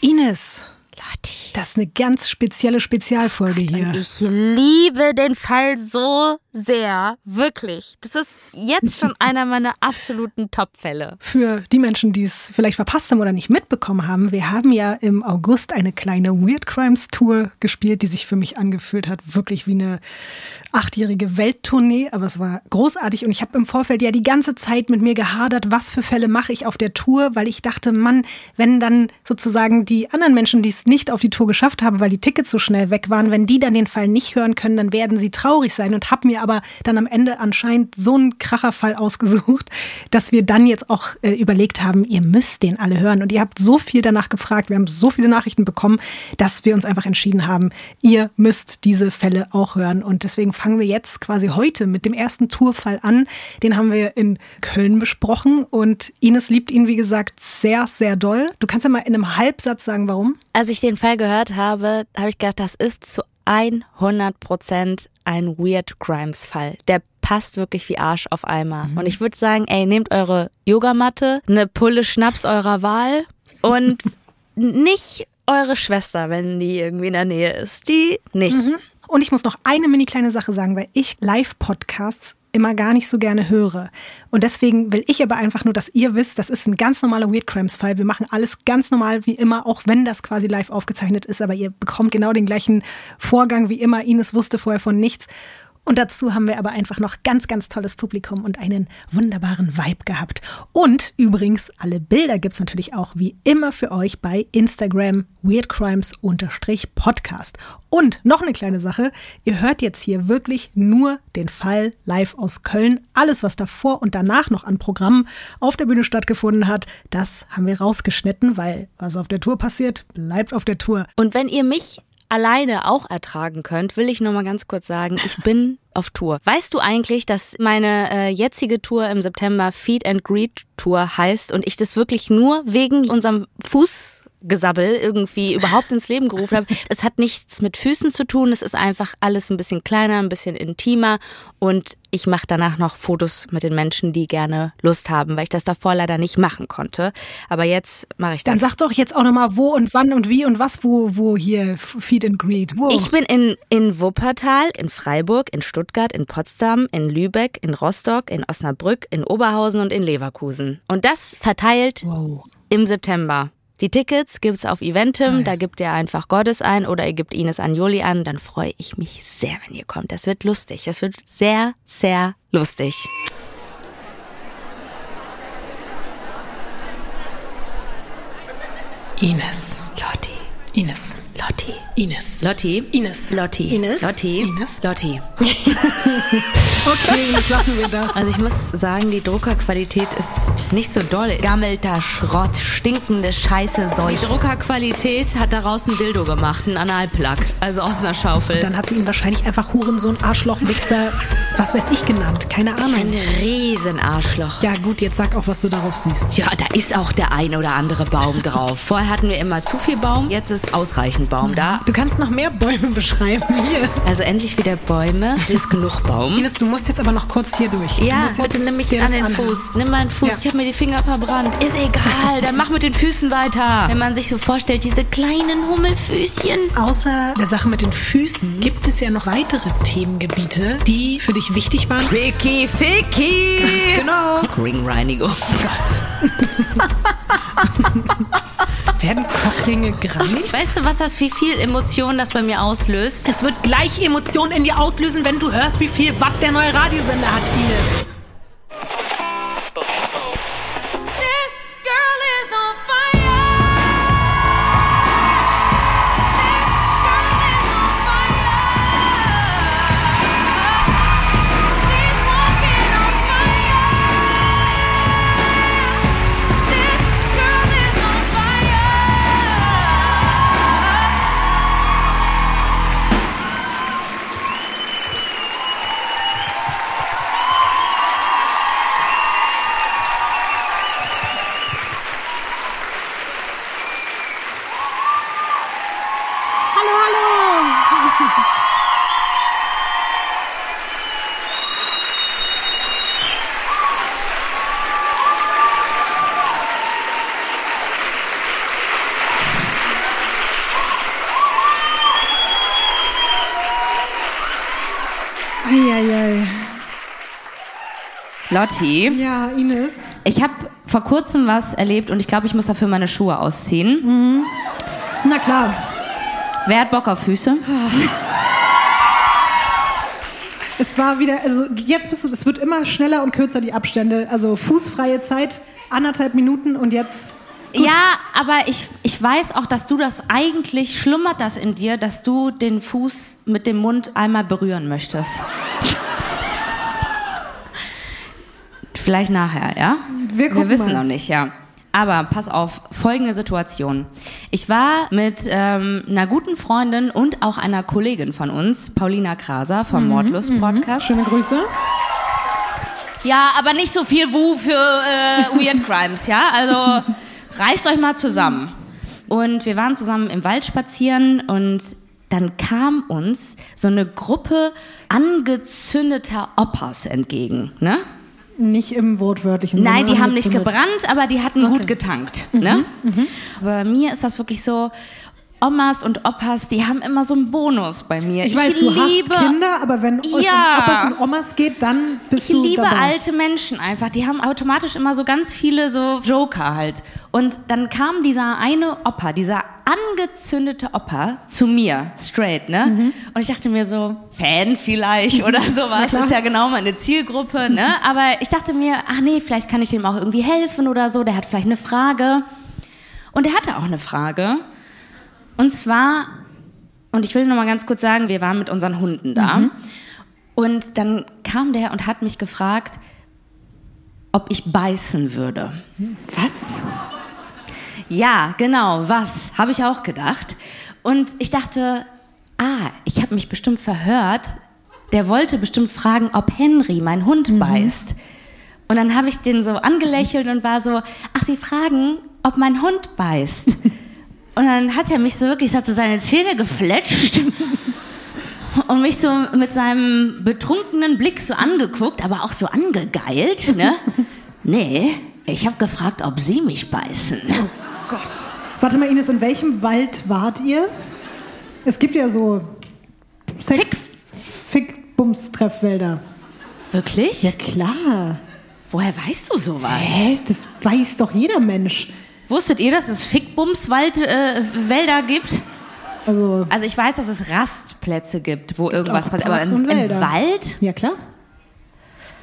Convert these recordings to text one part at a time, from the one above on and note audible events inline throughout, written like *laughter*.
Ines. Das ist eine ganz spezielle Spezialfolge hier. Ich liebe den Fall so sehr. Wirklich. Das ist jetzt schon *laughs* einer meiner absoluten Top-Fälle. Für die Menschen, die es vielleicht verpasst haben oder nicht mitbekommen haben, wir haben ja im August eine kleine Weird Crimes Tour gespielt, die sich für mich angefühlt hat, wirklich wie eine achtjährige Welttournee. Aber es war großartig und ich habe im Vorfeld ja die ganze Zeit mit mir gehadert, was für Fälle mache ich auf der Tour, weil ich dachte, Mann, wenn dann sozusagen die anderen Menschen, die es nicht auf die Tour geschafft haben, weil die Tickets so schnell weg waren, wenn die dann den Fall nicht hören können, dann werden sie traurig sein und habe mir aber dann am Ende anscheinend so einen Kracherfall ausgesucht, dass wir dann jetzt auch äh, überlegt haben, ihr müsst den alle hören. Und ihr habt so viel danach gefragt, wir haben so viele Nachrichten bekommen, dass wir uns einfach entschieden haben, ihr müsst diese Fälle auch hören. Und deswegen fangen wir jetzt quasi heute mit dem ersten Tourfall an. Den haben wir in Köln besprochen und Ines liebt ihn, wie gesagt, sehr, sehr doll. Du kannst ja mal in einem Halbsatz sagen, warum? Als ich den Fall gehört habe, habe ich gedacht, das ist zu 100 Prozent ein Weird Crimes Fall. Der passt wirklich wie Arsch auf Eimer. Und ich würde sagen, ey, nehmt eure Yogamatte, eine Pulle Schnaps eurer Wahl und *laughs* nicht eure Schwester, wenn die irgendwie in der Nähe ist. Die nicht. Und ich muss noch eine mini kleine Sache sagen, weil ich Live-Podcasts immer gar nicht so gerne höre. Und deswegen will ich aber einfach nur, dass ihr wisst, das ist ein ganz normaler Weird Crimes-Fall. Wir machen alles ganz normal wie immer, auch wenn das quasi live aufgezeichnet ist. Aber ihr bekommt genau den gleichen Vorgang wie immer. Ines wusste vorher von nichts. Und dazu haben wir aber einfach noch ganz, ganz tolles Publikum und einen wunderbaren Vibe gehabt. Und übrigens, alle Bilder gibt's natürlich auch wie immer für euch bei Instagram weirdcrimes-podcast. Und noch eine kleine Sache, ihr hört jetzt hier wirklich nur den Fall live aus Köln. Alles, was davor und danach noch an Programmen auf der Bühne stattgefunden hat, das haben wir rausgeschnitten, weil was auf der Tour passiert, bleibt auf der Tour. Und wenn ihr mich alleine auch ertragen könnt, will ich nur mal ganz kurz sagen, ich bin *laughs* auf Tour. Weißt du eigentlich, dass meine äh, jetzige Tour im September Feed and Greet Tour heißt und ich das wirklich nur wegen unserem Fußgesabbel irgendwie überhaupt ins Leben gerufen habe? *laughs* Es hat nichts mit Füßen zu tun, es ist einfach alles ein bisschen kleiner, ein bisschen intimer und ich mache danach noch Fotos mit den Menschen, die gerne Lust haben, weil ich das davor leider nicht machen konnte. Aber jetzt mache ich das. Dann sag doch jetzt auch nochmal, wo und wann und wie und was, wo, wo hier Feed and Greet. Wo? Ich bin in, in Wuppertal, in Freiburg, in Stuttgart, in Potsdam, in Lübeck, in Rostock, in Osnabrück, in Oberhausen und in Leverkusen. Und das verteilt wow. im September. Die Tickets gibt's auf Eventim, da gebt ihr einfach Gottes ein oder ihr gebt Ines Anjoli an, dann freue ich mich sehr, wenn ihr kommt. Das wird lustig. Das wird sehr, sehr lustig. Ines. Lotti. Ines. Lotti. Ines. Lotti. Ines. Lotti. Ines. Lotti. Ines. Lotti. *laughs* Okay, Ines, lassen wir das. Also ich muss sagen, die Druckerqualität ist nicht so doll. Gammelter Schrott, stinkende Scheiße, Zeug. Die Druckerqualität hat daraus ein Dildo gemacht, ein Analplug. Also aus einer Schaufel. dann hat sie ihn wahrscheinlich einfach Hurensohn, Arschloch, Wichser, was weiß ich genannt. Keine Ein Ahnung. Riesenarschloch. Ja gut, jetzt sag auch, was du darauf siehst. Ja, da ist auch der ein oder andere Baum drauf. *laughs* Vorher hatten wir immer zu viel Baum, jetzt ist ausreichend Baum da. Du kannst noch mehr Bäume beschreiben. Hier. Also endlich wieder Bäume. Es ist genug Baum. Ines, du musst jetzt aber noch kurz hier durch. du Ja, bitte nimm mich an den anhören. Fuß. Nimm meinen Fuß. Ja. Ich habe mir die Finger verbrannt. Ist egal, dann mach mit den Füßen weiter. Wenn man sich so vorstellt, diese kleinen Hummelfüßchen. Außer der Sache mit den Füßen gibt es ja noch weitere Themengebiete, die für dich wichtig waren. Ficky, Ficky. Genau. Ringreinigung. *laughs* Werden Cockringe gereinigt? Weißt du, was das, wie viel Emotionen das bei mir auslöst? Es wird gleich Emotionen in dir auslösen, wenn du hörst, wie viel Watt der neue Radiosender hat, Ines. Lotti, Ja, Ines. ich habe vor kurzem was erlebt und ich glaube, ich muss dafür meine Schuhe ausziehen. Na klar. Wer hat Bock auf Füße? *laughs* Es war wieder, also jetzt bist du, es wird immer schneller und kürzer, die Abstände. Also fußfreie Zeit, anderthalb Minuten und jetzt. Ja, aber ich, ich weiß auch, dass du das eigentlich schlummert das in dir, dass du den Fuß mit dem Mund einmal berühren möchtest. *laughs* Vielleicht nachher, ja? Wir gucken wissen mal. noch nicht, ja. Aber pass auf, folgende Situation. Ich war mit ähm, einer guten Freundin und auch einer Kollegin von uns, Paulina Kraser vom Mhm, Mordlust-Podcast. Schöne Grüße. Ja, aber nicht so viel Wu für äh, Weird Crimes, ja? Also reißt euch mal zusammen. Und wir waren zusammen im Wald spazieren und dann kam uns so eine Gruppe angezündeter Opas entgegen, ne? Nicht im wortwörtlichen Nein, Sinne. die haben nicht gebrannt, aber die hatten gut getankt. Ne? Bei mir ist das wirklich so, Omas und Opas, die haben immer so einen Bonus bei mir. Ich weiß, du liebe, hast Kinder, aber wenn es Ja. um Opas und Omas geht, dann bist Ich du liebe dabei. alte Menschen einfach. Die haben automatisch immer so ganz viele so Joker halt. Und dann kam dieser eine Opa, dieser angezündete Opa zu mir, straight, ne? Mhm. Und ich dachte mir so, Fan vielleicht oder *laughs* sowas. klar. ist ja genau meine Zielgruppe, ne? Aber ich dachte mir, ach nee, vielleicht kann ich dem auch irgendwie helfen oder so. Der hat vielleicht eine Frage. Und er hatte auch eine Frage. Und zwar, und ich will noch mal ganz kurz sagen, wir waren mit unseren Hunden da. Und dann kam der und hat mich gefragt, ob ich beißen würde. Was? Ja, genau, was? Habe ich auch gedacht. Und ich dachte, ah, ich habe mich bestimmt verhört. Der wollte bestimmt fragen, ob Henry, mein Hund, beißt. Und dann habe ich den so angelächelt und war so, ach, Sie fragen, ob mein Hund beißt. Und dann hat er mich so wirklich, hat so seine Zähne gefletscht *laughs* und mich so mit seinem betrunkenen Blick so angeguckt, aber auch so angegeilt, ne? *laughs* Nee, ich habe gefragt, ob Sie mich beißen. Gott. Warte mal, Ines, in welchem Wald wart ihr? Es gibt ja so Sex, Fick, Bums, Treffwälder. Wirklich? Ja klar. Woher weißt du sowas? Hä? Das weiß doch jeder Mensch. Wusstet ihr, dass es Fickbumswälder äh, gibt? Also, Also ich weiß, dass es Rastplätze gibt, wo irgendwas auch passiert. Aber im. Wald? ja klar.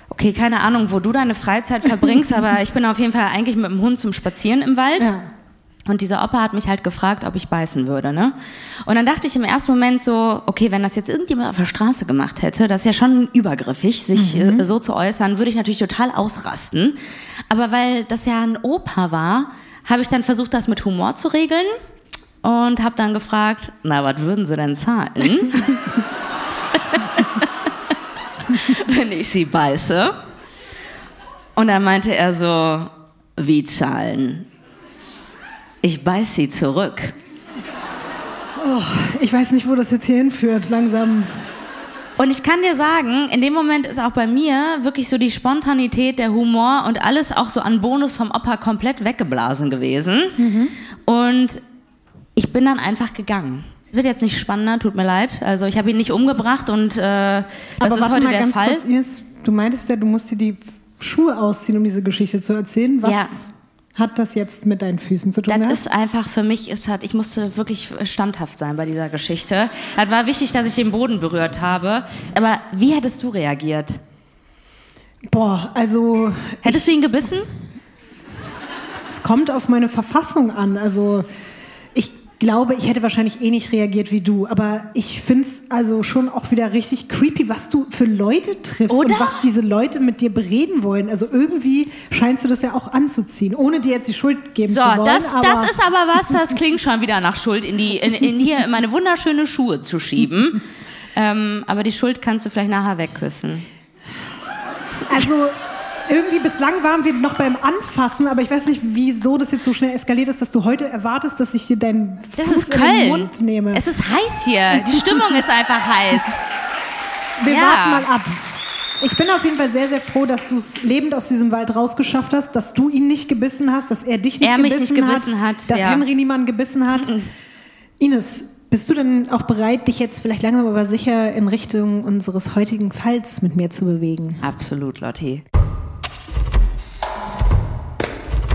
Okay, keine Ahnung, wo du deine Freizeit verbringst, aber *laughs* ich bin auf jeden Fall eigentlich mit dem Hund zum Spazieren im Wald. Ja. Und dieser Opa hat mich halt gefragt, ob ich beißen würde, ne? Und dann dachte ich im ersten Moment so, okay, wenn das jetzt irgendjemand auf der Straße gemacht hätte, das ist ja schon übergriffig, sich äh, so zu äußern, würde ich natürlich total ausrasten. Aber weil das ja ein Opa war, habe ich dann versucht, das mit Humor zu regeln und habe dann gefragt, na, was würden Sie denn zahlen? *laughs* wenn ich sie beiße. Und dann meinte er so, wie zahlen? Ich beiß sie zurück. Ich weiß nicht, wo das jetzt hier hinführt. Langsam. Und ich kann dir sagen, in dem Moment ist auch bei mir wirklich so die Spontanität, der Humor und alles auch so an Bonus vom Opa komplett weggeblasen gewesen. Und ich bin dann einfach gegangen. Es wird jetzt nicht spannender, tut mir leid. Also ich habe ihn nicht umgebracht und äh, das Aber ist heute mal der ganz Fall. kurz, Ines. Du meintest ja, du musst dir die Schuhe ausziehen, um diese Geschichte zu erzählen. Was Ja. Hat das jetzt mit deinen Füßen zu tun? Das gehabt? ist einfach für mich, ist halt, ich musste wirklich standhaft sein bei dieser Geschichte. Es war wichtig, dass ich den Boden berührt habe. Aber wie hättest du reagiert? Boah, also Hättest du ihn gebissen? es kommt auf meine Verfassung an. Also ich glaube, ich hätte wahrscheinlich eh nicht reagiert wie du, aber ich finde es also schon auch wieder richtig creepy, was du für Leute triffst Oder? und was diese Leute mit dir bereden wollen. Also irgendwie scheinst du das ja auch anzuziehen, ohne dir jetzt die Schuld geben So, zu wollen. das, aber das ist aber was, das klingt schon wieder nach Schuld, in, die, in, in hier in meine wunderschöne Schuhe zu schieben. *laughs* ähm, aber die Schuld kannst du vielleicht nachher wegküssen. Also irgendwie bislang waren wir noch beim Anfassen, aber ich weiß nicht, wieso das jetzt so schnell eskaliert ist, dass du heute erwartest, dass ich dir deinen Das Fuß ist in den. Mund nehme. Es ist heiß hier. Die Stimmung ist einfach heiß. wir ja. warten mal ab. Ich bin auf jeden Fall sehr, sehr froh, dass du es lebend aus diesem Wald rausgeschafft hast, dass du ihn nicht gebissen hast, dass er dich nicht, Er mich gebissen, nicht gebissen hat, dass ja. Henry niemanden gebissen hat. Ines, bist du denn auch bereit, dich jetzt vielleicht langsam aber sicher in Richtung unseres heutigen Falls mit mir zu bewegen? Absolut, Lotti.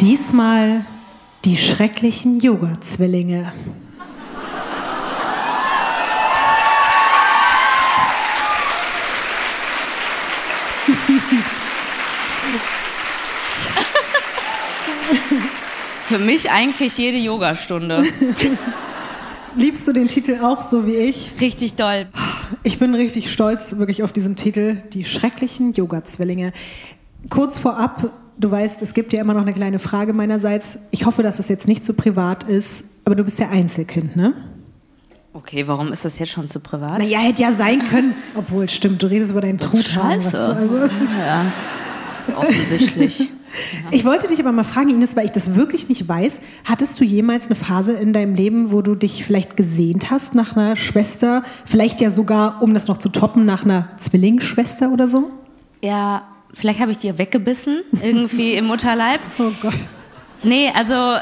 Diesmal die schrecklichen Yoga-Zwillinge. Für mich eigentlich jede Yogastunde. Liebst du den Titel auch so wie ich? Richtig doll. Ich bin richtig stolz wirklich auf diesen Titel, die schrecklichen Yoga-Zwillinge. Kurz vorab, du weißt, es gibt ja immer noch eine kleine Frage meinerseits. Ich hoffe, dass das jetzt nicht so privat ist, aber du bist ja Einzelkind, ne? Okay, warum ist das jetzt schon zu privat? Naja, hätte ja sein können. Obwohl, stimmt, du redest über deinen Das ist Truthahn. was- scheiße. also- Ja, offensichtlich. *laughs* Ich wollte dich aber mal fragen, Ines, weil ich das wirklich nicht weiß. Hattest du jemals eine Phase in deinem Leben, wo du dich vielleicht gesehnt hast nach einer Schwester? Vielleicht ja sogar, um das noch zu toppen, nach einer Zwillingsschwester oder so? Ja, vielleicht habe ich dir weggebissen, irgendwie im Mutterleib. *laughs* Oh Gott. Nee, also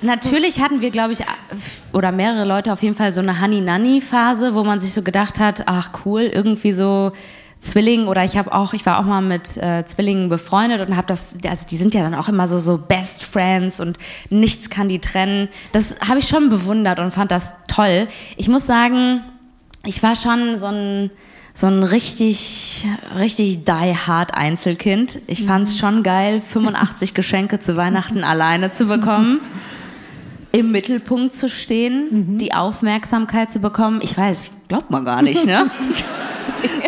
natürlich hatten wir, glaube ich, oder mehrere Leute auf jeden Fall so eine Honey-Nanny-Phase, wo man sich so gedacht hat, ach cool, irgendwie so Zwilling oder ich habe auch, ich war auch mal mit äh, Zwillingen befreundet und habe das, also die sind ja dann auch immer so so Best Friends und nichts kann die trennen. Das habe ich schon bewundert und fand das toll. Ich muss sagen, ich war schon so ein so ein richtig, richtig die hard Einzelkind. Ich fand es schon geil, 85 *laughs* Geschenke zu Weihnachten alleine zu bekommen, im Mittelpunkt zu stehen, die Aufmerksamkeit zu bekommen. Ich weiß, glaubt man gar nicht, ne? *laughs*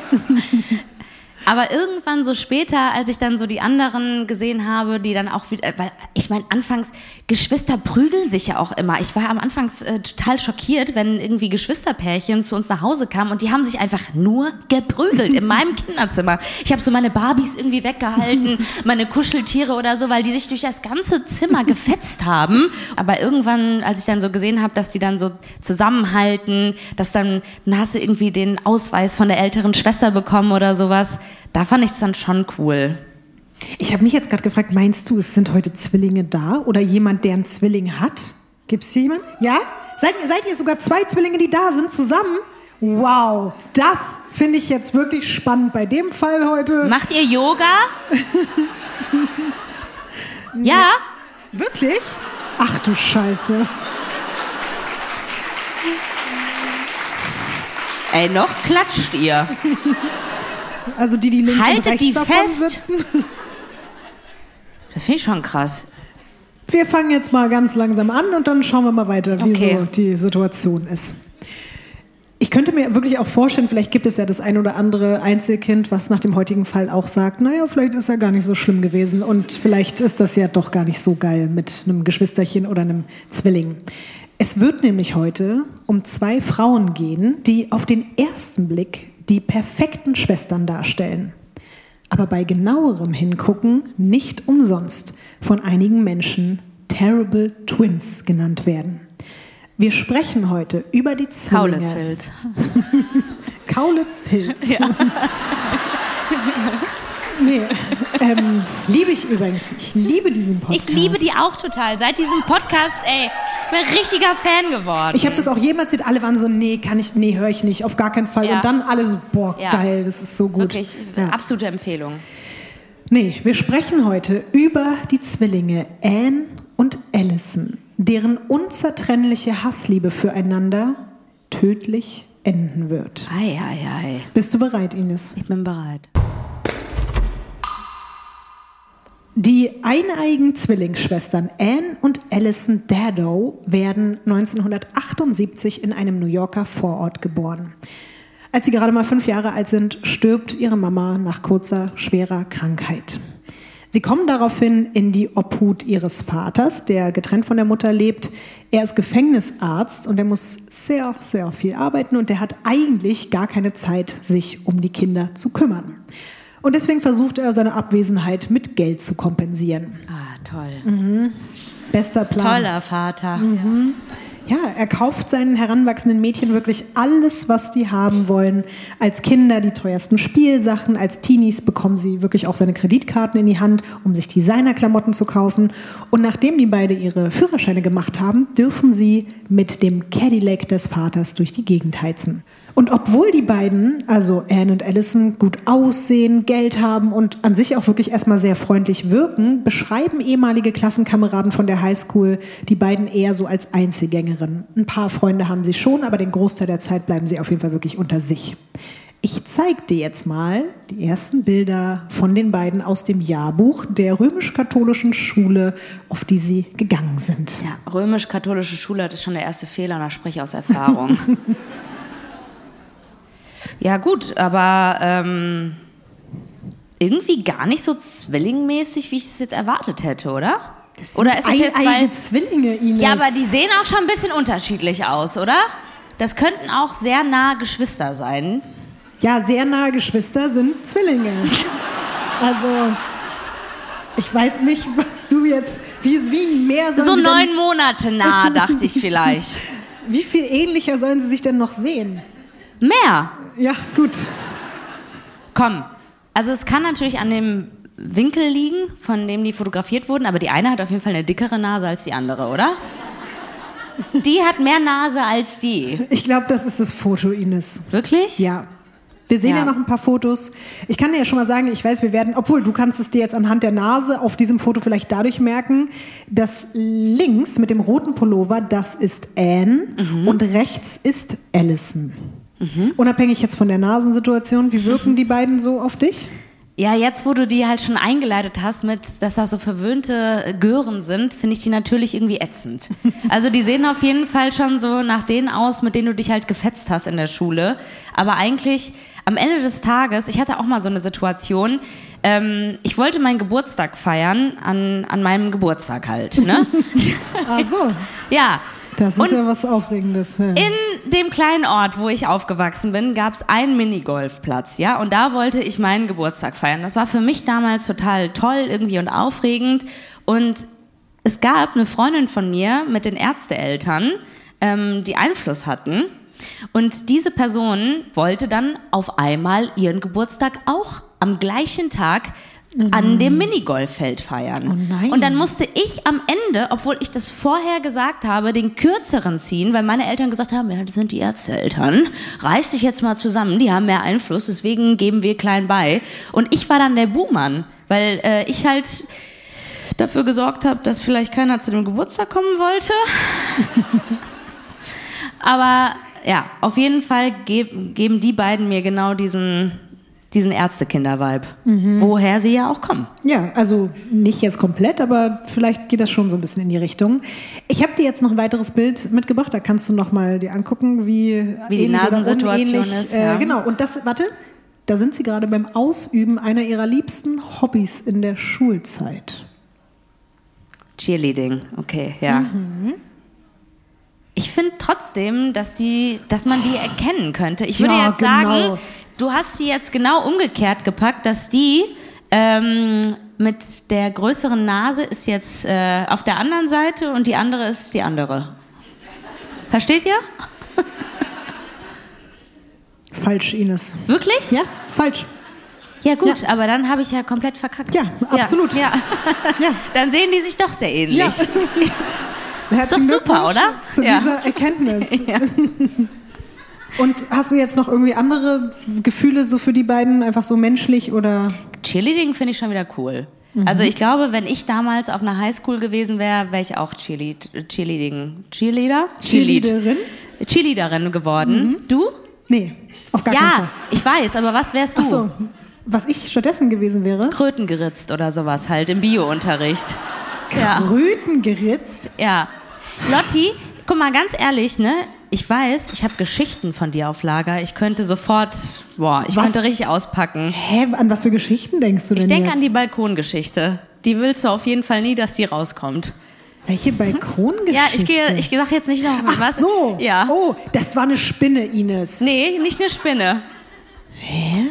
Aber irgendwann so später, als ich dann so die anderen gesehen habe, die dann auch wieder, weil ich meine, anfangs, Geschwister prügeln sich ja auch immer. Ich war am Anfang äh, total schockiert, wenn irgendwie Geschwisterpärchen zu uns nach Hause kamen und die haben sich einfach nur geprügelt in meinem *laughs* Kinderzimmer. Ich habe so meine Barbies irgendwie weggehalten, meine Kuscheltiere oder so, weil die sich durch das ganze Zimmer gefetzt haben. Aber irgendwann, als ich dann so gesehen habe, dass die dann so zusammenhalten, dass dann, dann hast du irgendwie den Ausweis von der älteren Schwester bekommen oder sowas. Da fand ich es dann schon cool. Ich habe mich jetzt gerade gefragt, meinst du, es sind heute Zwillinge da oder jemand, der einen Zwilling hat? Gibt es hier jemanden? Ja? Seid ihr, seid ihr sogar zwei Zwillinge, die da sind, zusammen? Wow, das finde ich jetzt wirklich spannend bei dem Fall heute. Macht ihr Yoga? *laughs* ja? Wirklich? Ach du Scheiße. Ey, noch klatscht ihr. *laughs* Also die, die links und Haltet rechts die davon fest. sitzen. *laughs* Das finde ich schon krass. Wir fangen jetzt mal ganz langsam an und dann schauen wir mal weiter, wie Okay. so die Situation ist. Ich könnte mir wirklich auch vorstellen, vielleicht gibt es ja das ein oder andere Einzelkind, was nach dem heutigen Fall auch sagt, naja, vielleicht ist er gar nicht so schlimm gewesen und vielleicht ist das ja doch gar nicht so geil mit einem Geschwisterchen oder einem Zwilling. Es wird nämlich heute um zwei Frauen gehen, die auf den ersten Blick die perfekten Schwestern darstellen aber bei genauerem Hingucken nicht umsonst von einigen Menschen Terrible Twins genannt werden. Wir sprechen heute über die Zwillinge. Kaulitzhild. *laughs* Kaulitz Hills. *laughs* nee, *laughs* ähm, liebe ich übrigens. Ich liebe diesen Podcast. Ich liebe die auch total. Seit diesem Podcast, ey, ich bin ein richtiger Fan geworden. Ich habe das auch jedem erzählt, alle waren so, nee, kann ich, nee, höre ich nicht, auf gar keinen Fall. Ja. Und dann alle so, boah, Ja. geil, das ist so gut. Wirklich, Ja. absolute Empfehlung. Nee, wir sprechen heute über die Zwillinge Anne und Allison, deren unzertrennliche Hassliebe füreinander tödlich enden wird. Ei, ei, ei. Bist du bereit, Ines? Ich bin bereit. Die eineigen Zwillingsschwestern Anne und Allison Dado werden 1978 in einem New Yorker Vorort geboren. Als sie gerade mal fünf Jahre alt sind, stirbt ihre Mama nach kurzer, schwerer Krankheit. Sie kommen daraufhin in die Obhut ihres Vaters, der getrennt von der Mutter lebt. Er ist Gefängnisarzt und er muss sehr, sehr viel arbeiten und er hat eigentlich gar keine Zeit, sich um die Kinder zu kümmern. Und deswegen versucht er, seine Abwesenheit mit Geld zu kompensieren. Ah, toll. Bester Plan. Toller Vater. Ja, er kauft seinen heranwachsenden Mädchen wirklich alles, was die haben wollen. Als Kinder die teuersten Spielsachen, als Teenies bekommen sie wirklich auch seine Kreditkarten in die Hand, um sich Designerklamotten zu kaufen. Und nachdem die beide ihre Führerscheine gemacht haben, dürfen sie mit dem Cadillac des Vaters durch die Gegend heizen. Und obwohl die beiden, also Anne und Allison, gut aussehen, Geld haben und an sich auch wirklich erstmal sehr freundlich wirken, beschreiben ehemalige Klassenkameraden von der Highschool die beiden eher so als Einzelgängerinnen. Ein paar Freunde haben sie schon, aber den Großteil der Zeit bleiben sie auf jeden Fall wirklich unter sich. Ich zeige dir jetzt mal die ersten Bilder von den beiden aus dem Jahrbuch der römisch-katholischen Schule, auf die sie gegangen sind. Ja, römisch-katholische Schule, das ist schon der erste Fehler und da spreche ich aus Erfahrung. *laughs* ja, gut, aber ähm, irgendwie gar nicht so zwillingmäßig, wie ich es jetzt erwartet hätte, oder? oder ist es jetzt, weil. Zwillinge, Ines. Ja, aber die sehen auch schon ein bisschen unterschiedlich aus, oder? Das könnten auch sehr nahe Geschwister sein. Ja, sehr nahe Geschwister sind Zwillinge. *laughs* Also, ich weiß nicht, was du jetzt, wie, wie mehr sollen So neun denn, Monate nah, dachte ich *laughs* vielleicht. wie viel ähnlicher sollen sie sich denn noch sehen? Mehr. Ja, gut. Komm. Also es kann natürlich an dem Winkel liegen, von dem die fotografiert wurden, aber die eine hat auf jeden Fall eine dickere Nase als die andere, oder? Die hat mehr Nase als die. Ich glaube, das ist das Foto, Ines. Wirklich? Ja. Wir sehen ja. Ja. noch ein paar Fotos. Ich kann dir ja schon mal sagen, ich weiß, wir werden, obwohl du kannst es dir jetzt anhand der Nase auf diesem Foto vielleicht dadurch merken, dass links mit dem roten Pullover, das ist Anne Mhm. und rechts ist Allison. Unabhängig jetzt von der Nasensituation, wie wirken die beiden so auf dich? Ja, jetzt, wo du die halt schon eingeleitet hast mit, dass das so verwöhnte Gören sind, finde ich die natürlich irgendwie ätzend. *laughs* Also die sehen auf jeden Fall schon so nach denen aus, mit denen du dich halt gefetzt hast in der Schule. Aber eigentlich am Ende des Tages, ich hatte auch mal so eine Situation, ähm, ich wollte meinen Geburtstag feiern an, an meinem Geburtstag halt. Ne? *laughs* Ach so, ja. Das ist Und ja was Aufregendes. Ja. in dem kleinen Ort, wo ich aufgewachsen bin, gab es einen Minigolfplatz, ja, und da wollte ich meinen Geburtstag feiern. Das war für mich damals total toll irgendwie und aufregend. Und es gab eine Freundin von mir mit den Ärzteeltern, ähm, die Einfluss hatten. Und diese Person wollte dann auf einmal ihren Geburtstag auch am gleichen Tag an dem Minigolffeld feiern. Oh nein. Und dann musste ich am Ende, obwohl ich das vorher gesagt habe, den kürzeren ziehen, weil meine Eltern gesagt haben, ja, das sind die Ärzteeltern. Reiß dich jetzt mal zusammen, die haben mehr Einfluss, deswegen geben wir klein bei. Und ich war dann der Buhmann, weil äh, ich halt dafür gesorgt habe, dass vielleicht keiner zu dem Geburtstag kommen wollte. *laughs* Aber ja, auf jeden Fall geb, geben die beiden mir genau diesen, diesen Ärztekinder-Vibe. Woher sie ja auch kommen. Ja, also nicht jetzt komplett, aber vielleicht geht das schon so ein bisschen in die Richtung. Ich habe dir jetzt noch ein weiteres Bild mitgebracht, da kannst du noch mal dir angucken, wie, Wie die Nasensituation ist, Äh, ja. Genau, und das, warte, da sind sie gerade beim Ausüben einer ihrer liebsten Hobbys in der Schulzeit. Cheerleading, okay, ja. Ich finde trotzdem, dass, die, dass man die erkennen könnte. Ich würde Ja, jetzt sagen, genau. Du hast sie jetzt genau umgekehrt gepackt, dass die ähm, mit der größeren Nase ist jetzt äh, auf der anderen Seite und die andere ist die andere. Versteht ihr? Falsch, Ines. Wirklich? Ja, falsch. Ja gut, aber dann habe ich ja komplett verkackt. Ja, absolut. Ja, *laughs* Ja. Dann sehen die sich doch sehr ähnlich. Ja. *laughs* Herzlichen super, Glückwunsch oder? Zu Ja. dieser Erkenntnis. *laughs* Ja. Und hast du jetzt noch irgendwie andere Gefühle so für die beiden, einfach so menschlich oder? Cheerleading finde ich schon wieder cool. Also ich glaube, wenn ich damals auf einer Highschool gewesen wäre, wäre ich auch Cheerlead, Cheerleading, Cheerleader? Cheerlead. Cheerleaderin? Cheerleaderin geworden. Du? Nee, auf gar keinen Ja, Fall. ich weiß, aber was wärst du? Ach so, was ich stattdessen gewesen wäre? Kröten geritzt oder sowas halt im Biounterricht. Ja. Röten geritzt. Ja. Lotti, guck mal, ganz ehrlich, ne? Ich weiß, ich habe Geschichten von dir auf Lager. Ich könnte sofort, boah, ich Was? könnte richtig auspacken. Hä, an was für Geschichten denkst du denn Ich denke an die Balkongeschichte. Die willst du auf jeden Fall nie, dass die rauskommt. Welche Balkongeschichte? Ja, ich gehe, ich sag jetzt nicht noch Ach was. so. Ja. Oh, das war eine Spinne, Ines. Nee, nicht eine Spinne. Hä?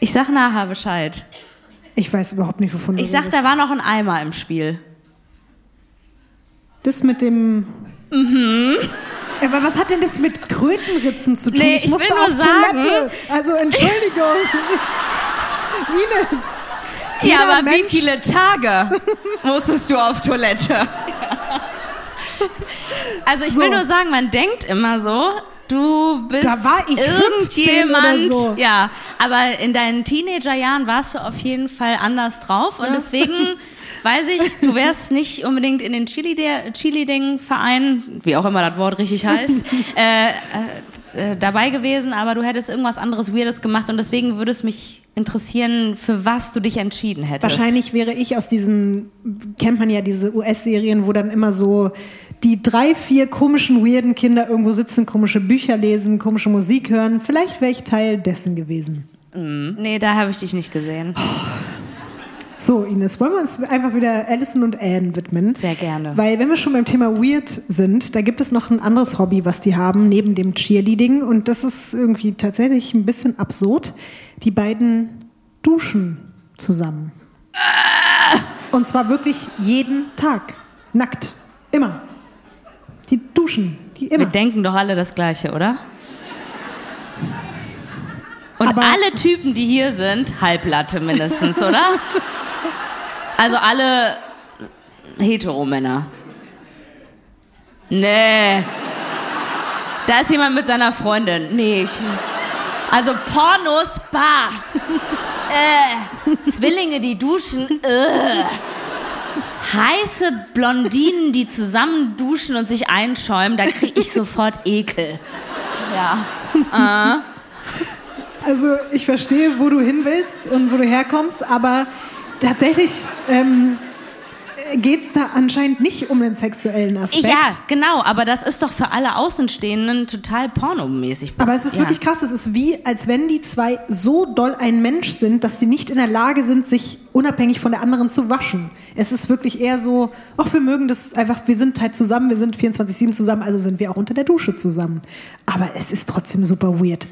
Ich sag nachher Bescheid. Ich weiß überhaupt nicht, wovon du Ich sag, redest. da war noch ein Eimer im Spiel. Das mit dem. Mhm. Aber was hat denn das mit Krötenritzen zu tun? Nee, ich musste will nur auf sagen- Toilette. Also Entschuldigung. *laughs* Ines. Ja, aber wie Mensch- viele Tage musstest du auf Toilette? Also ich will So. nur sagen, man denkt immer so, du bist Da war ich 15 irgendjemand. so. Ja, aber in deinen Teenagerjahren warst du auf jeden Fall anders drauf und deswegen *laughs* weiß ich, du wärst nicht unbedingt in den Chili-Ding-Verein, wie auch immer das Wort richtig heißt, *laughs* äh, äh, äh, dabei gewesen, aber du hättest irgendwas anderes Weirdes gemacht und deswegen würde es mich interessieren, für was du dich entschieden hättest. Wahrscheinlich wäre ich aus diesen, kennt man ja diese US-Serien, wo dann immer so die drei, vier komischen, weirden Kinder irgendwo sitzen, komische Bücher lesen, komische Musik hören. Vielleicht wäre ich Teil dessen gewesen. Nee, da habe ich dich nicht gesehen. So, Ines, wollen wir uns einfach wieder Alison und Anne widmen? Sehr gerne. Weil, wenn wir schon beim Thema Weird sind, da gibt es noch ein anderes Hobby, was die haben, neben dem Cheerleading. Und das ist irgendwie tatsächlich ein bisschen absurd. Die beiden duschen zusammen. Und zwar wirklich jeden Tag. Nackt. Immer. Die duschen. Die Wir immer. denken doch alle das Gleiche, oder? Und Aber- alle Typen, die hier sind, Halblatte mindestens, oder? *laughs* Also alle Heteromänner. Nee. Da ist jemand mit seiner Freundin. Nee, ich. Also Pornos, bah. äh, Zwillinge, die duschen, äh. Heiße Blondinen, die zusammen duschen und sich einschäumen, da kriege ich sofort Ekel. Ja. Also ich verstehe, wo du hin willst und wo du herkommst, aber tatsächlich ähm, geht es da anscheinend nicht um den sexuellen Aspekt. Ja, genau, aber das ist doch für alle Außenstehenden total pornomäßig. Aber es ist ja. wirklich krass. Es ist wie, als wenn die zwei so doll ein Mensch sind, dass sie nicht in der Lage sind, sich unabhängig von der anderen zu waschen. Es ist wirklich eher so, ach, wir mögen das einfach, wir sind halt zusammen, wir sind 24-7 zusammen, also sind wir auch unter der Dusche zusammen. Aber es ist trotzdem super weird.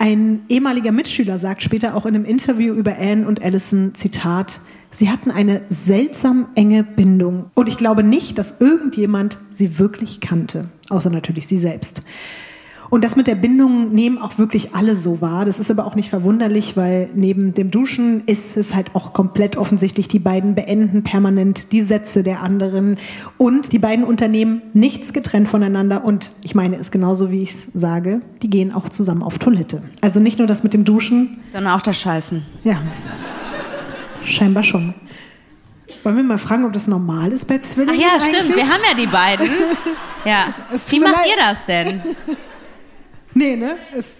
Ein ehemaliger Mitschüler sagt später auch in einem Interview über Anne und Allison, Zitat, sie hatten eine seltsam enge Bindung. Und ich glaube nicht, dass irgendjemand sie wirklich kannte, außer natürlich sie selbst. Und das mit der Bindung nehmen auch wirklich alle so wahr. Das ist aber auch nicht verwunderlich, weil neben dem Duschen ist es halt auch komplett offensichtlich, die beiden beenden permanent die Sätze der anderen und die beiden unternehmen nichts getrennt voneinander. Und ich meine es genauso, wie ich es sage, die gehen auch zusammen auf Toilette. Also nicht nur das mit dem Duschen, Sondern auch das Scheißen. ja, scheinbar schon. Wollen wir mal fragen, ob das normal ist bei Ach Zwillingen? ja, stimmt, eigentlich? wir haben ja die beiden. *laughs* Ja. Wie macht leid. ihr das denn? Nee, ne? Ist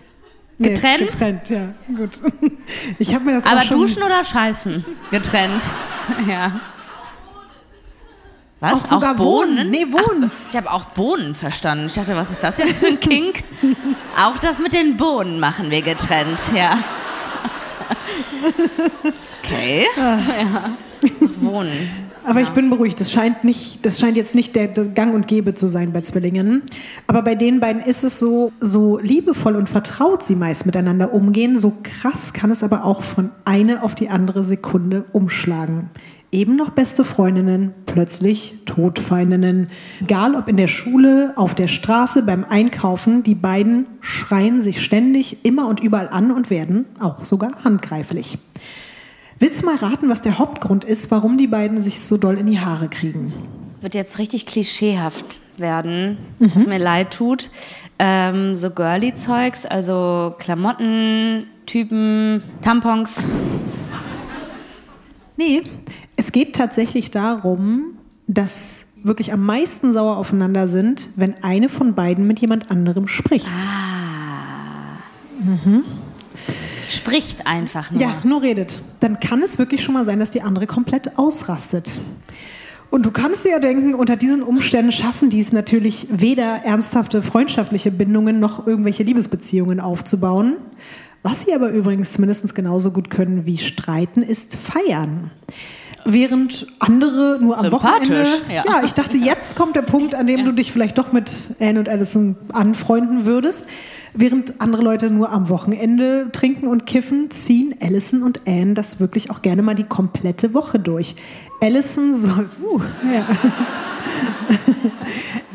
nee, Getrennt? Getrennt, ja, gut. *laughs* Ich habe mir das Aber auch schon... duschen oder scheißen? Getrennt. *laughs* Ja. Was? Auch sogar wohnen. Nee, wohnen. Ach, ich habe auch Bohnen verstanden. Ich dachte, was ist das jetzt für ein Kink? *laughs* auch das mit den Bohnen machen wir getrennt, ja. Okay. Ah. Ja. Wohnen. Aber ich bin beruhigt. Das scheint, nicht, das scheint jetzt nicht der, der Gang und Gäbe zu sein bei Zwillingen. Aber bei den beiden ist es so, so liebevoll und vertraut sie meist miteinander umgehen. So krass kann es aber auch von eine auf die andere Sekunde umschlagen. Eben noch beste Freundinnen, plötzlich Todfeindinnen. Egal ob in der Schule, auf der Straße, beim Einkaufen, die beiden schreien sich ständig immer und überall an und werden auch sogar handgreiflich. Willst du mal raten, was der Hauptgrund ist, warum die beiden sich so doll in die Haare kriegen? Wird jetzt richtig klischeehaft werden, Mhm. was mir leid tut. Ähm, so Girly-Zeugs, also Klamotten, Typen, Tampons. Nee, es geht tatsächlich darum, dass wirklich am meisten sauer aufeinander sind, wenn eine von beiden mit jemand anderem spricht. Spricht einfach nur. Ja, nur redet. Dann kann es wirklich schon mal sein, dass die andere komplett ausrastet. Und du kannst dir ja denken, unter diesen Umständen schaffen die es natürlich weder ernsthafte freundschaftliche Bindungen noch irgendwelche Liebesbeziehungen aufzubauen. Was sie aber übrigens mindestens genauso gut können wie streiten, ist feiern. Während andere nur am Wochenende. ja. ja, ich dachte, *laughs* jetzt kommt der Punkt, an dem du dich vielleicht doch mit Anne und Allison anfreunden würdest. Während andere Leute nur am Wochenende trinken und kiffen, ziehen Allison und Anne das wirklich auch gerne mal die komplette Woche durch. Allison soll, uh, ja.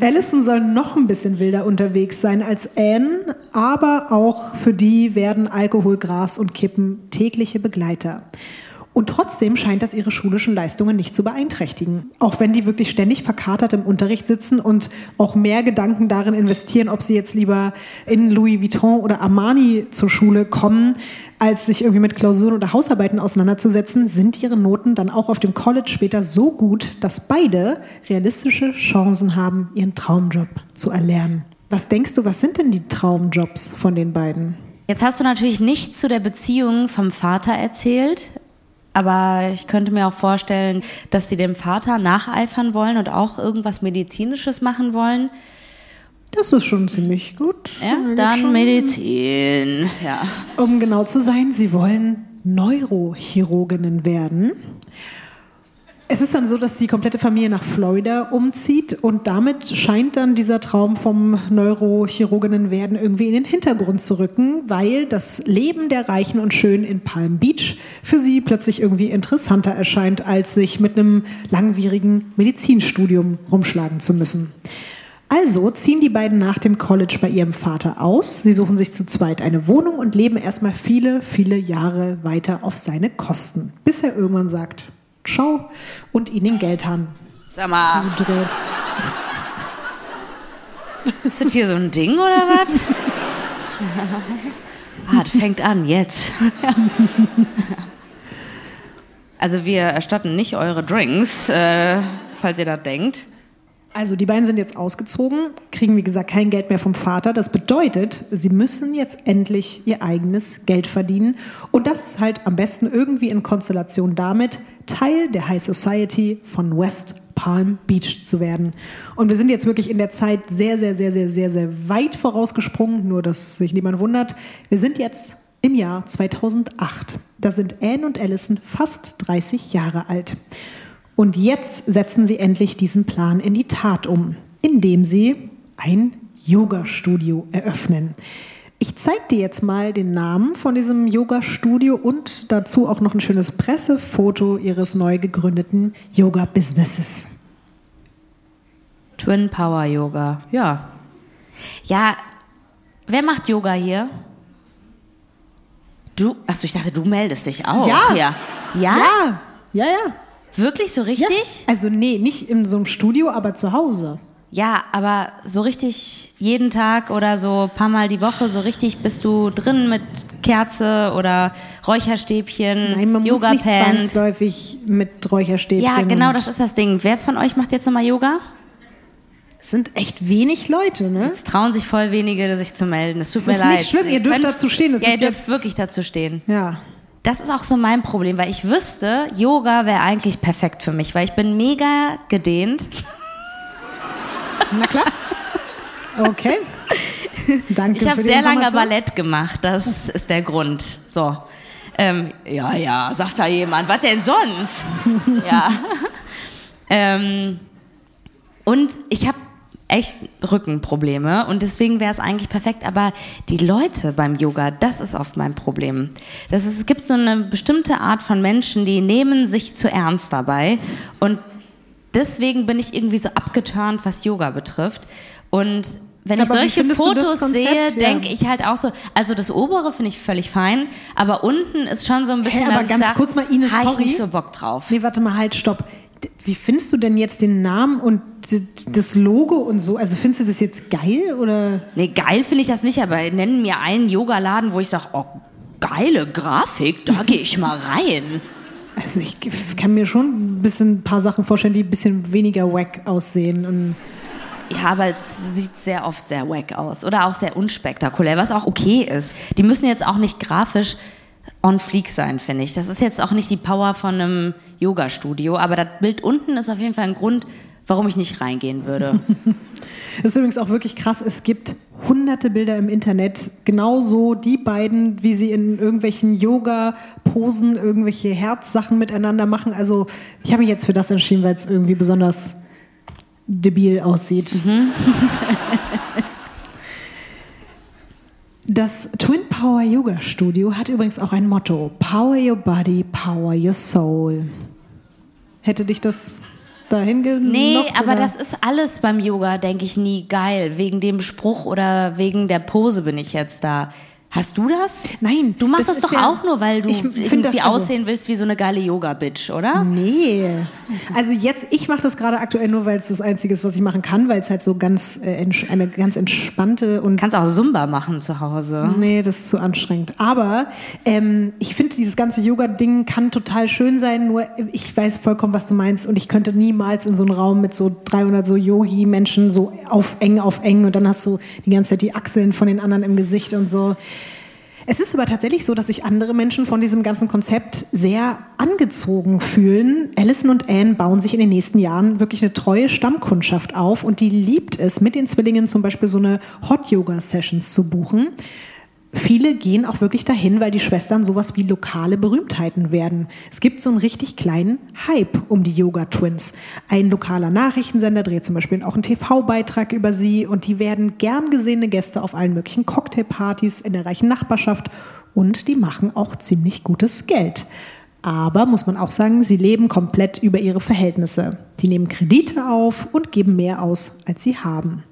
*laughs* Allison soll noch ein bisschen wilder unterwegs sein als Anne, aber auch für die werden Alkohol, Gras und Kippen tägliche Begleiter. Und trotzdem scheint das ihre schulischen Leistungen nicht zu beeinträchtigen. Auch wenn die wirklich ständig verkatert im Unterricht sitzen und auch mehr Gedanken darin investieren, ob sie jetzt lieber in Louis Vuitton oder Armani zur Schule kommen, als sich irgendwie mit Klausuren oder Hausarbeiten auseinanderzusetzen, sind ihre Noten dann auch auf dem College später so gut, dass beide realistische Chancen haben, ihren Traumjob zu erlernen. Was denkst du, was sind denn die Traumjobs von den beiden? Jetzt hast du natürlich nichts zu der Beziehung vom Vater erzählt. Aber ich könnte mir auch vorstellen, dass sie dem Vater nacheifern wollen und auch irgendwas Medizinisches machen wollen. Das ist schon ziemlich gut. Ja, dann schon. Medizin. Ja. Um genau zu sein, sie wollen Neurochirurginnen werden. Es ist dann so, dass die komplette Familie nach Florida umzieht und damit scheint dann dieser Traum vom Neurochirurginnen werden irgendwie in den Hintergrund zu rücken, weil das Leben der Reichen und Schönen in Palm Beach für sie plötzlich irgendwie interessanter erscheint, als sich mit einem langwierigen Medizinstudium rumschlagen zu müssen. Also ziehen die beiden nach dem College bei ihrem Vater aus. Sie suchen sich zu zweit eine Wohnung und leben erstmal viele, viele Jahre weiter auf seine Kosten, bis er irgendwann sagt, ciao und ihnen den Geldhahn Sag mal, zudreht. ist das hier so ein Ding oder was? *laughs* ah, das fängt an jetzt. also wir erstatten nicht eure Drinks, äh, falls ihr das denkt. Also die beiden sind jetzt ausgezogen, kriegen wie gesagt kein Geld mehr vom Vater. Das bedeutet, sie müssen jetzt endlich ihr eigenes Geld verdienen und das halt am besten irgendwie in Konstellation damit, Teil der High Society von West Palm Beach zu werden. Und wir sind jetzt wirklich in der Zeit sehr, sehr, sehr, sehr, sehr, sehr weit vorausgesprungen, nur dass sich niemand wundert. Wir sind jetzt im Jahr 2008. Da sind Anne und Allison fast 30 Jahre alt. Und jetzt setzen sie endlich diesen Plan in die Tat um, indem sie ein Yoga-Studio eröffnen. Ich zeige dir jetzt mal den Namen von diesem Yoga-Studio und dazu auch noch ein schönes Pressefoto ihres neu gegründeten Yoga-Businesses. Twin Power Yoga, ja. Ja, wer macht Yoga hier? Du, achso, ich dachte, du meldest dich auch. Ja. Ja? Ja? Ja, ja, ja. Wirklich so ja. richtig? Also nee, nicht in so einem Studio, aber zu Hause. Ja, aber so richtig jeden Tag oder so ein paar Mal die Woche, so richtig bist du drin mit Kerze oder Räucherstäbchen, Nein, man muss nicht zwangsläufig mit Räucherstäbchen. Ja, genau, das ist das Ding. Wer von euch macht jetzt nochmal Yoga? Es sind echt wenig Leute, ne? Es trauen sich voll wenige, sich zu melden. Es tut Es mir ist leid. nicht schlimm, ihr dürft könnt- dazu stehen. Es ja, ihr ist dürft wirklich dazu stehen. Ja. Das ist auch so mein Problem, weil ich wüsste, Yoga wäre eigentlich perfekt für mich, weil ich bin mega gedehnt. Na klar. Okay. Danke Ich habe sehr lange. Ballett gemacht, das ist der Grund. So. Ähm, ja, ja, sagt da jemand, was denn sonst? ja. *laughs* ähm, und ich habe echt Rückenprobleme und deswegen wäre es eigentlich perfekt, aber die Leute beim Yoga, das ist oft mein Problem. Das ist, es gibt so eine bestimmte Art von Menschen, die nehmen sich zu ernst dabei und deswegen bin ich irgendwie so abgeturnt, was Yoga betrifft. Und wenn ich Aber wie solche Fotos Konzept? sehe, Ja. denke ich halt auch so, also das obere finde ich völlig fein, aber unten ist schon so ein bisschen, Hä, aber ganz ich sag, kurz mal, Ines, ha ich sorry. nicht so Bock drauf. Nee, warte mal, halt, stopp. Wie findest du denn jetzt den Namen und das Logo und so? Also findest du das jetzt geil oder? Nee, geil finde ich das nicht, aber nennen mir einen Yogaladen, wo ich sage, oh, geile Grafik, da gehe ich mal rein. Also ich kann mir schon ein bisschen ein paar Sachen vorstellen, die ein bisschen weniger wack aussehen. Und Ja, aber es sieht sehr oft sehr wack aus oder auch sehr unspektakulär, was auch okay ist. Die müssen jetzt auch nicht grafisch on fleek sein, finde ich. Das ist jetzt auch nicht die Power von einem Yoga-Studio, aber das Bild unten ist auf jeden Fall ein Grund, warum ich nicht reingehen würde. *laughs* Das ist übrigens auch wirklich krass. Es gibt hunderte Bilder im Internet, genauso die beiden, wie sie in irgendwelchen Yoga-Posen irgendwelche Herzsachen miteinander machen. Also ich habe mich jetzt für das entschieden, weil es irgendwie besonders debil aussieht. Das Twin Power Yoga Studio hat übrigens auch ein Motto: Power your body, power your soul. Hätte dich das dahin gelockt? Nee, aber oder? das ist alles beim Yoga, denke ich, nie geil. Wegen dem Spruch oder wegen der Pose bin ich jetzt da. Hast du das? Nein, Du machst das das, doch ja- auch nur, weil du irgendwie also- aussehen willst wie so eine geile Yoga-Bitch, oder? Nee. Also jetzt, ich mache das gerade aktuell nur, weil es das Einzige ist, was ich machen kann, weil es halt so ganz äh, eine ganz entspannte und Kannst auch Zumba machen zu Hause. Nee, das ist zu anstrengend. Aber ähm, ich finde, dieses ganze Yoga-Ding kann total schön sein, nur ich weiß vollkommen, was du meinst und ich könnte niemals in so einen Raum mit so 300 so Yogi-Menschen so auf eng, auf eng und dann hast du die ganze Zeit die Achseln von den anderen im Gesicht und so. Es ist aber tatsächlich so, dass sich andere Menschen von diesem ganzen Konzept sehr angezogen fühlen. Alison und Anne bauen sich in den nächsten Jahren wirklich eine treue Stammkundschaft auf und die liebt es, mit den Zwillingen zum Beispiel so eine Hot-Yoga-Sessions zu buchen. Viele gehen auch wirklich dahin, weil die Schwestern sowas wie lokale Berühmtheiten werden. Es gibt so einen richtig kleinen Hype um die Yoga Twins. Ein lokaler Nachrichtensender dreht zum Beispiel auch einen TV-Beitrag über sie und die werden gern gesehene Gäste auf allen möglichen Cocktailpartys in der reichen Nachbarschaft und die machen auch ziemlich gutes Geld. Aber muss man auch sagen, sie leben komplett über ihre Verhältnisse. Die nehmen Kredite auf und geben mehr aus, als sie haben.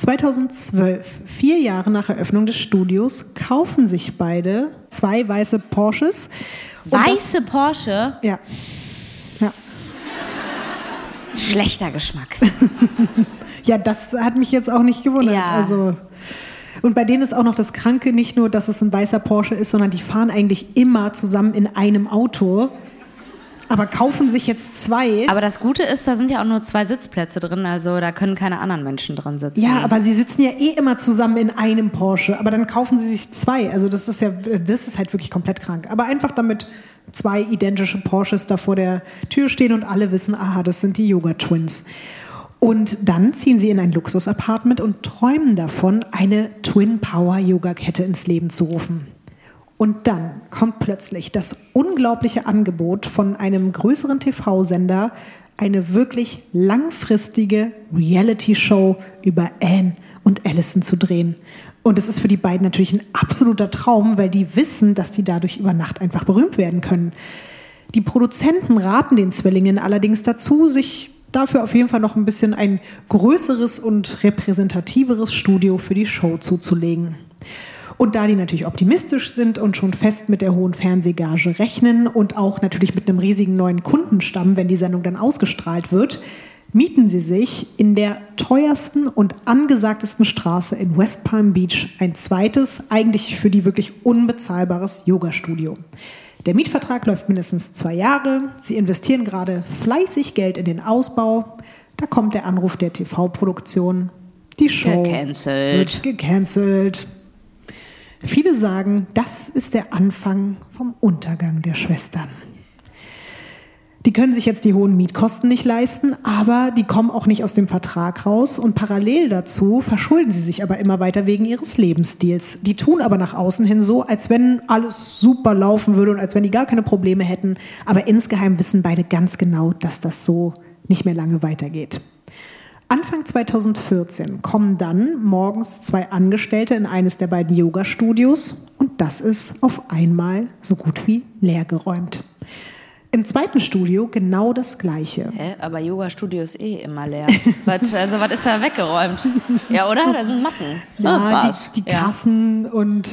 2012, vier Jahre nach Eröffnung des Studios, kaufen sich beide zwei weiße Porsches. Und das- Weiße Porsche, Ja. Ja. schlechter Geschmack. *laughs* ja, das hat mich jetzt auch nicht gewundert. Ja. Also, und bei denen ist auch noch das Kranke, nicht nur, dass es ein weißer Porsche ist, sondern die fahren eigentlich immer zusammen in einem Auto, aber kaufen sich jetzt zwei. Aber das Gute ist, da sind ja auch nur zwei Sitzplätze drin, also da können keine anderen Menschen drin sitzen. Ja, aber sie sitzen ja eh immer zusammen in einem Porsche, aber dann kaufen sie sich zwei. Also das ist ja, das ist halt wirklich komplett krank. Aber einfach damit zwei identische Porsches da vor der Tür stehen und alle wissen, aha, das sind die Yoga Twins. Und dann ziehen sie in ein Luxusapartment und träumen davon, eine Twin Power Yoga Kette ins Leben zu rufen. Und dann kommt plötzlich das unglaubliche Angebot von einem größeren TV-Sender, eine wirklich langfristige Reality-Show über Anne und Allison zu drehen. Und es ist für die beiden natürlich ein absoluter Traum, weil die wissen, dass die dadurch über Nacht einfach berühmt werden können. Die Produzenten raten den Zwillingen allerdings dazu, sich dafür auf jeden Fall noch ein bisschen ein größeres und repräsentativeres Studio für die Show zuzulegen. Und da die natürlich optimistisch sind und schon fest mit der hohen Fernsehgage rechnen und auch natürlich mit einem riesigen neuen Kundenstamm, wenn die Sendung dann ausgestrahlt wird, mieten sie sich in der teuersten und angesagtesten Straße in West Palm Beach ein zweites, eigentlich für die wirklich unbezahlbares Yoga-Studio. Der Mietvertrag läuft mindestens zwei Jahre. Sie investieren gerade fleißig Geld in den Ausbau. Da kommt der Anruf der TV-Produktion. Die Show Gecancelt. wird gecancelt. Viele sagen, das ist der Anfang vom Untergang der Schwestern. Die können sich jetzt die hohen Mietkosten nicht leisten, aber die kommen auch nicht aus dem Vertrag raus und parallel dazu verschulden sie sich aber immer weiter wegen ihres Lebensstils. Die tun aber nach außen hin so, als wenn alles super laufen würde und als wenn die gar keine Probleme hätten, aber insgeheim wissen beide ganz genau, dass das so nicht mehr lange weitergeht. Anfang 2014 kommen dann morgens zwei Angestellte in eines der beiden Yoga-Studios und das ist auf einmal so gut wie leergeräumt. Im zweiten Studio genau das Gleiche. Hä? Aber Yoga-Studio ist eh immer leer. *laughs* was, also was ist da weggeräumt? Ja, oder? Da sind Matten. Ja, war's. die, die Ja. Kassen und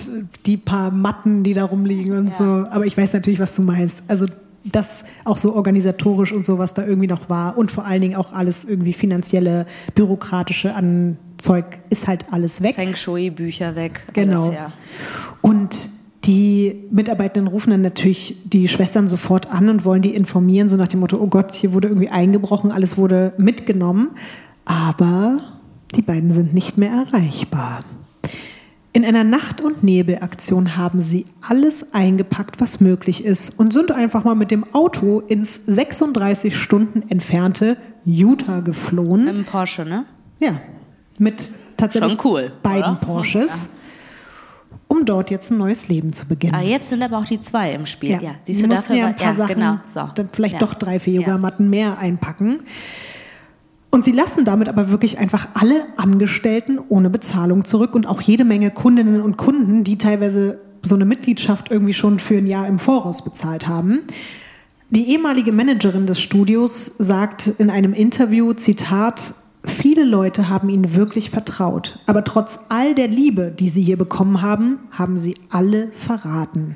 die paar Matten, die da rumliegen und so. Aber ich weiß natürlich, was du meinst. Also das auch so organisatorisch und so, was da irgendwie noch war. Und vor allen Dingen auch alles irgendwie finanzielle, bürokratische an Zeug ist halt alles weg. Feng Shui-Bücher weg. Genau. Alles, ja. Und die Mitarbeitenden rufen dann natürlich die Schwestern sofort an und wollen die informieren, so nach dem Motto, oh Gott, hier wurde irgendwie eingebrochen, alles wurde mitgenommen. Aber die beiden sind nicht mehr erreichbar. In einer Nacht- und Nebelaktion haben sie alles eingepackt, was möglich ist und sind einfach mal mit dem Auto ins 36 Stunden entfernte Utah geflohen. Mit dem Porsche, ne? Ja, mit tatsächlich Schon cool, beiden oder? Porsches, um dort jetzt ein neues Leben zu beginnen. Ah, jetzt sind aber auch die zwei im Spiel. Ja, siehst Sie du dafür? ja ein paar ja, Sachen, genau. So. dann vielleicht ja. doch drei, vier Ja. Yogamatten mehr einpacken. Und sie lassen damit aber wirklich einfach alle Angestellten ohne Bezahlung zurück und auch jede Menge Kundinnen und Kunden, die teilweise so eine Mitgliedschaft irgendwie schon für ein Jahr im Voraus bezahlt haben. Die ehemalige Managerin des Studios sagt in einem Interview, Zitat, viele Leute haben ihnen wirklich vertraut, aber trotz all der Liebe, die sie hier bekommen haben, haben sie alle verraten.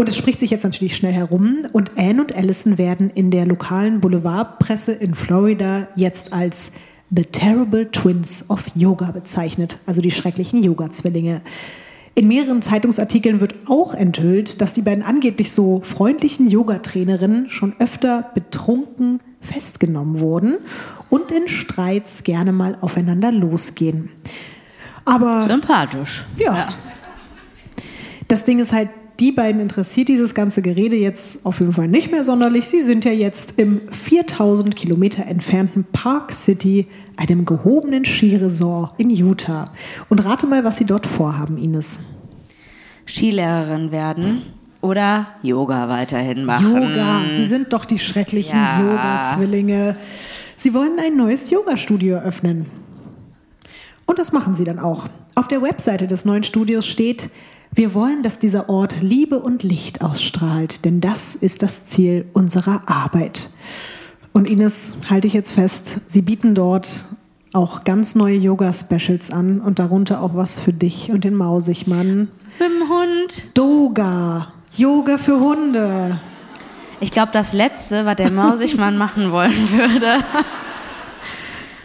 Und es spricht sich jetzt natürlich schnell herum und Anne und Allison werden in der lokalen Boulevardpresse in Florida jetzt als The Terrible Twins of Yoga bezeichnet, also die schrecklichen Yoga-Zwillinge. In mehreren Zeitungsartikeln wird auch enthüllt, dass die beiden angeblich so freundlichen Yogatrainerinnen schon öfter betrunken festgenommen wurden und in Streits gerne mal aufeinander losgehen. Aber Sympathisch. ja. Das Ding ist halt, die beiden interessiert dieses ganze Gerede jetzt auf jeden Fall nicht mehr sonderlich. Sie sind ja jetzt im 4000 Kilometer entfernten Park City, einem gehobenen Skiresort in Utah. Und rate mal, was sie dort vorhaben, Ines. Skilehrerin werden oder Yoga weiterhin machen. Yoga. Sie sind doch die schrecklichen Ja. Yoga-Zwillinge. Sie wollen ein neues Yoga-Studio öffnen. Und das machen sie dann auch. Auf der Webseite des neuen Studios steht, wir wollen, dass dieser Ort Liebe und Licht ausstrahlt, denn das ist das Ziel unserer Arbeit. Und Ines, halte ich jetzt fest, sie bieten dort auch ganz neue Yoga-Specials an und darunter auch was für dich und den Mausigmann. Mit dem Hund. Doga, Yoga für Hunde. Ich glaube, das Letzte, was der Mausigmann *laughs* machen wollen würde,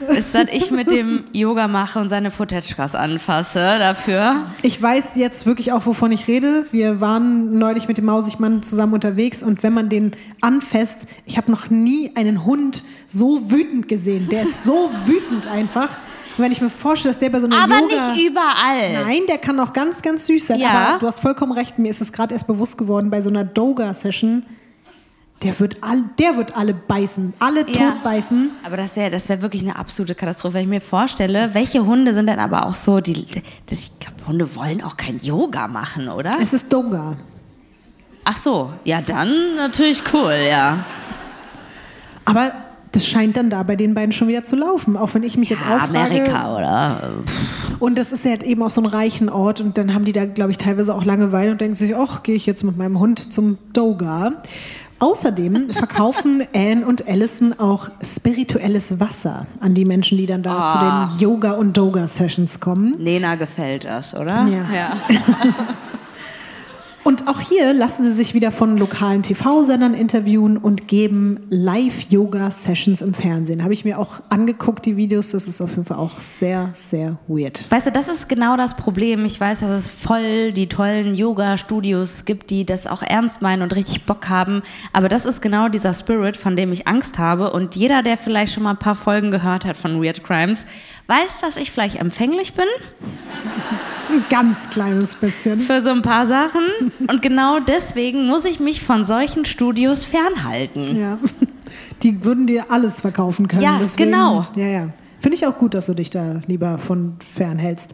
ist, dass ich mit dem Yoga mache und seine Futtetschkas anfasse dafür. Ich weiß jetzt wirklich auch, wovon ich rede. Wir waren neulich mit dem Mausigmann zusammen unterwegs und wenn man den anfasst, ich habe noch nie einen Hund so wütend gesehen. Der ist so wütend einfach. Und wenn ich mir vorstelle, dass der bei so einer Aber Yoga... nicht überall. Nein, der kann auch ganz, ganz süß sein. Ja. Aber du hast vollkommen recht, mir ist es gerade erst bewusst geworden, bei so einer Doga-Session, der wird, all, der wird alle beißen, alle Ja. tot beißen. Aber das wäre das wär wirklich eine absolute Katastrophe, wenn ich mir vorstelle, welche Hunde sind denn aber auch so, die, das, ich glaube, Hunde wollen auch kein Yoga machen, oder? Es ist Doga. Ach so, ja dann natürlich cool, ja. Aber das scheint dann da bei den beiden schon wieder zu laufen. Auch wenn ich mich jetzt ja. Amerika, oder? Und das ist ja eben auch so ein reichen Ort und dann haben die da, glaube ich, teilweise auch Langeweile und denken sich, ach, gehe ich jetzt mit meinem Hund zum Doga. Außerdem verkaufen *laughs* Anne und Allison auch spirituelles Wasser an die Menschen, die dann da zu den Yoga- und Doga-Sessions kommen. Nena gefällt das, oder? Ja. *laughs* Und auch hier lassen sie sich wieder von lokalen TV-Sendern interviewen und geben Live-Yoga-Sessions im Fernsehen. Habe ich mir auch angeguckt, die Videos. Das ist auf jeden Fall auch sehr, sehr weird. Weißt du, das ist genau das Problem. Ich weiß, dass es voll die tollen Yoga-Studios gibt, die das auch ernst meinen und richtig Bock haben. Aber das ist genau dieser Spirit, von dem ich Angst habe. Und jeder, der vielleicht schon mal ein paar Folgen gehört hat von Weird Crimes, weiß, dass ich vielleicht empfänglich bin Ein ganz kleines bisschen. für so ein paar Sachen. Und genau deswegen muss ich mich von solchen Studios fernhalten. Ja. Die würden dir alles verkaufen können. Ja, genau. Ja, ja. Finde ich auch gut, dass du dich da lieber von fernhältst.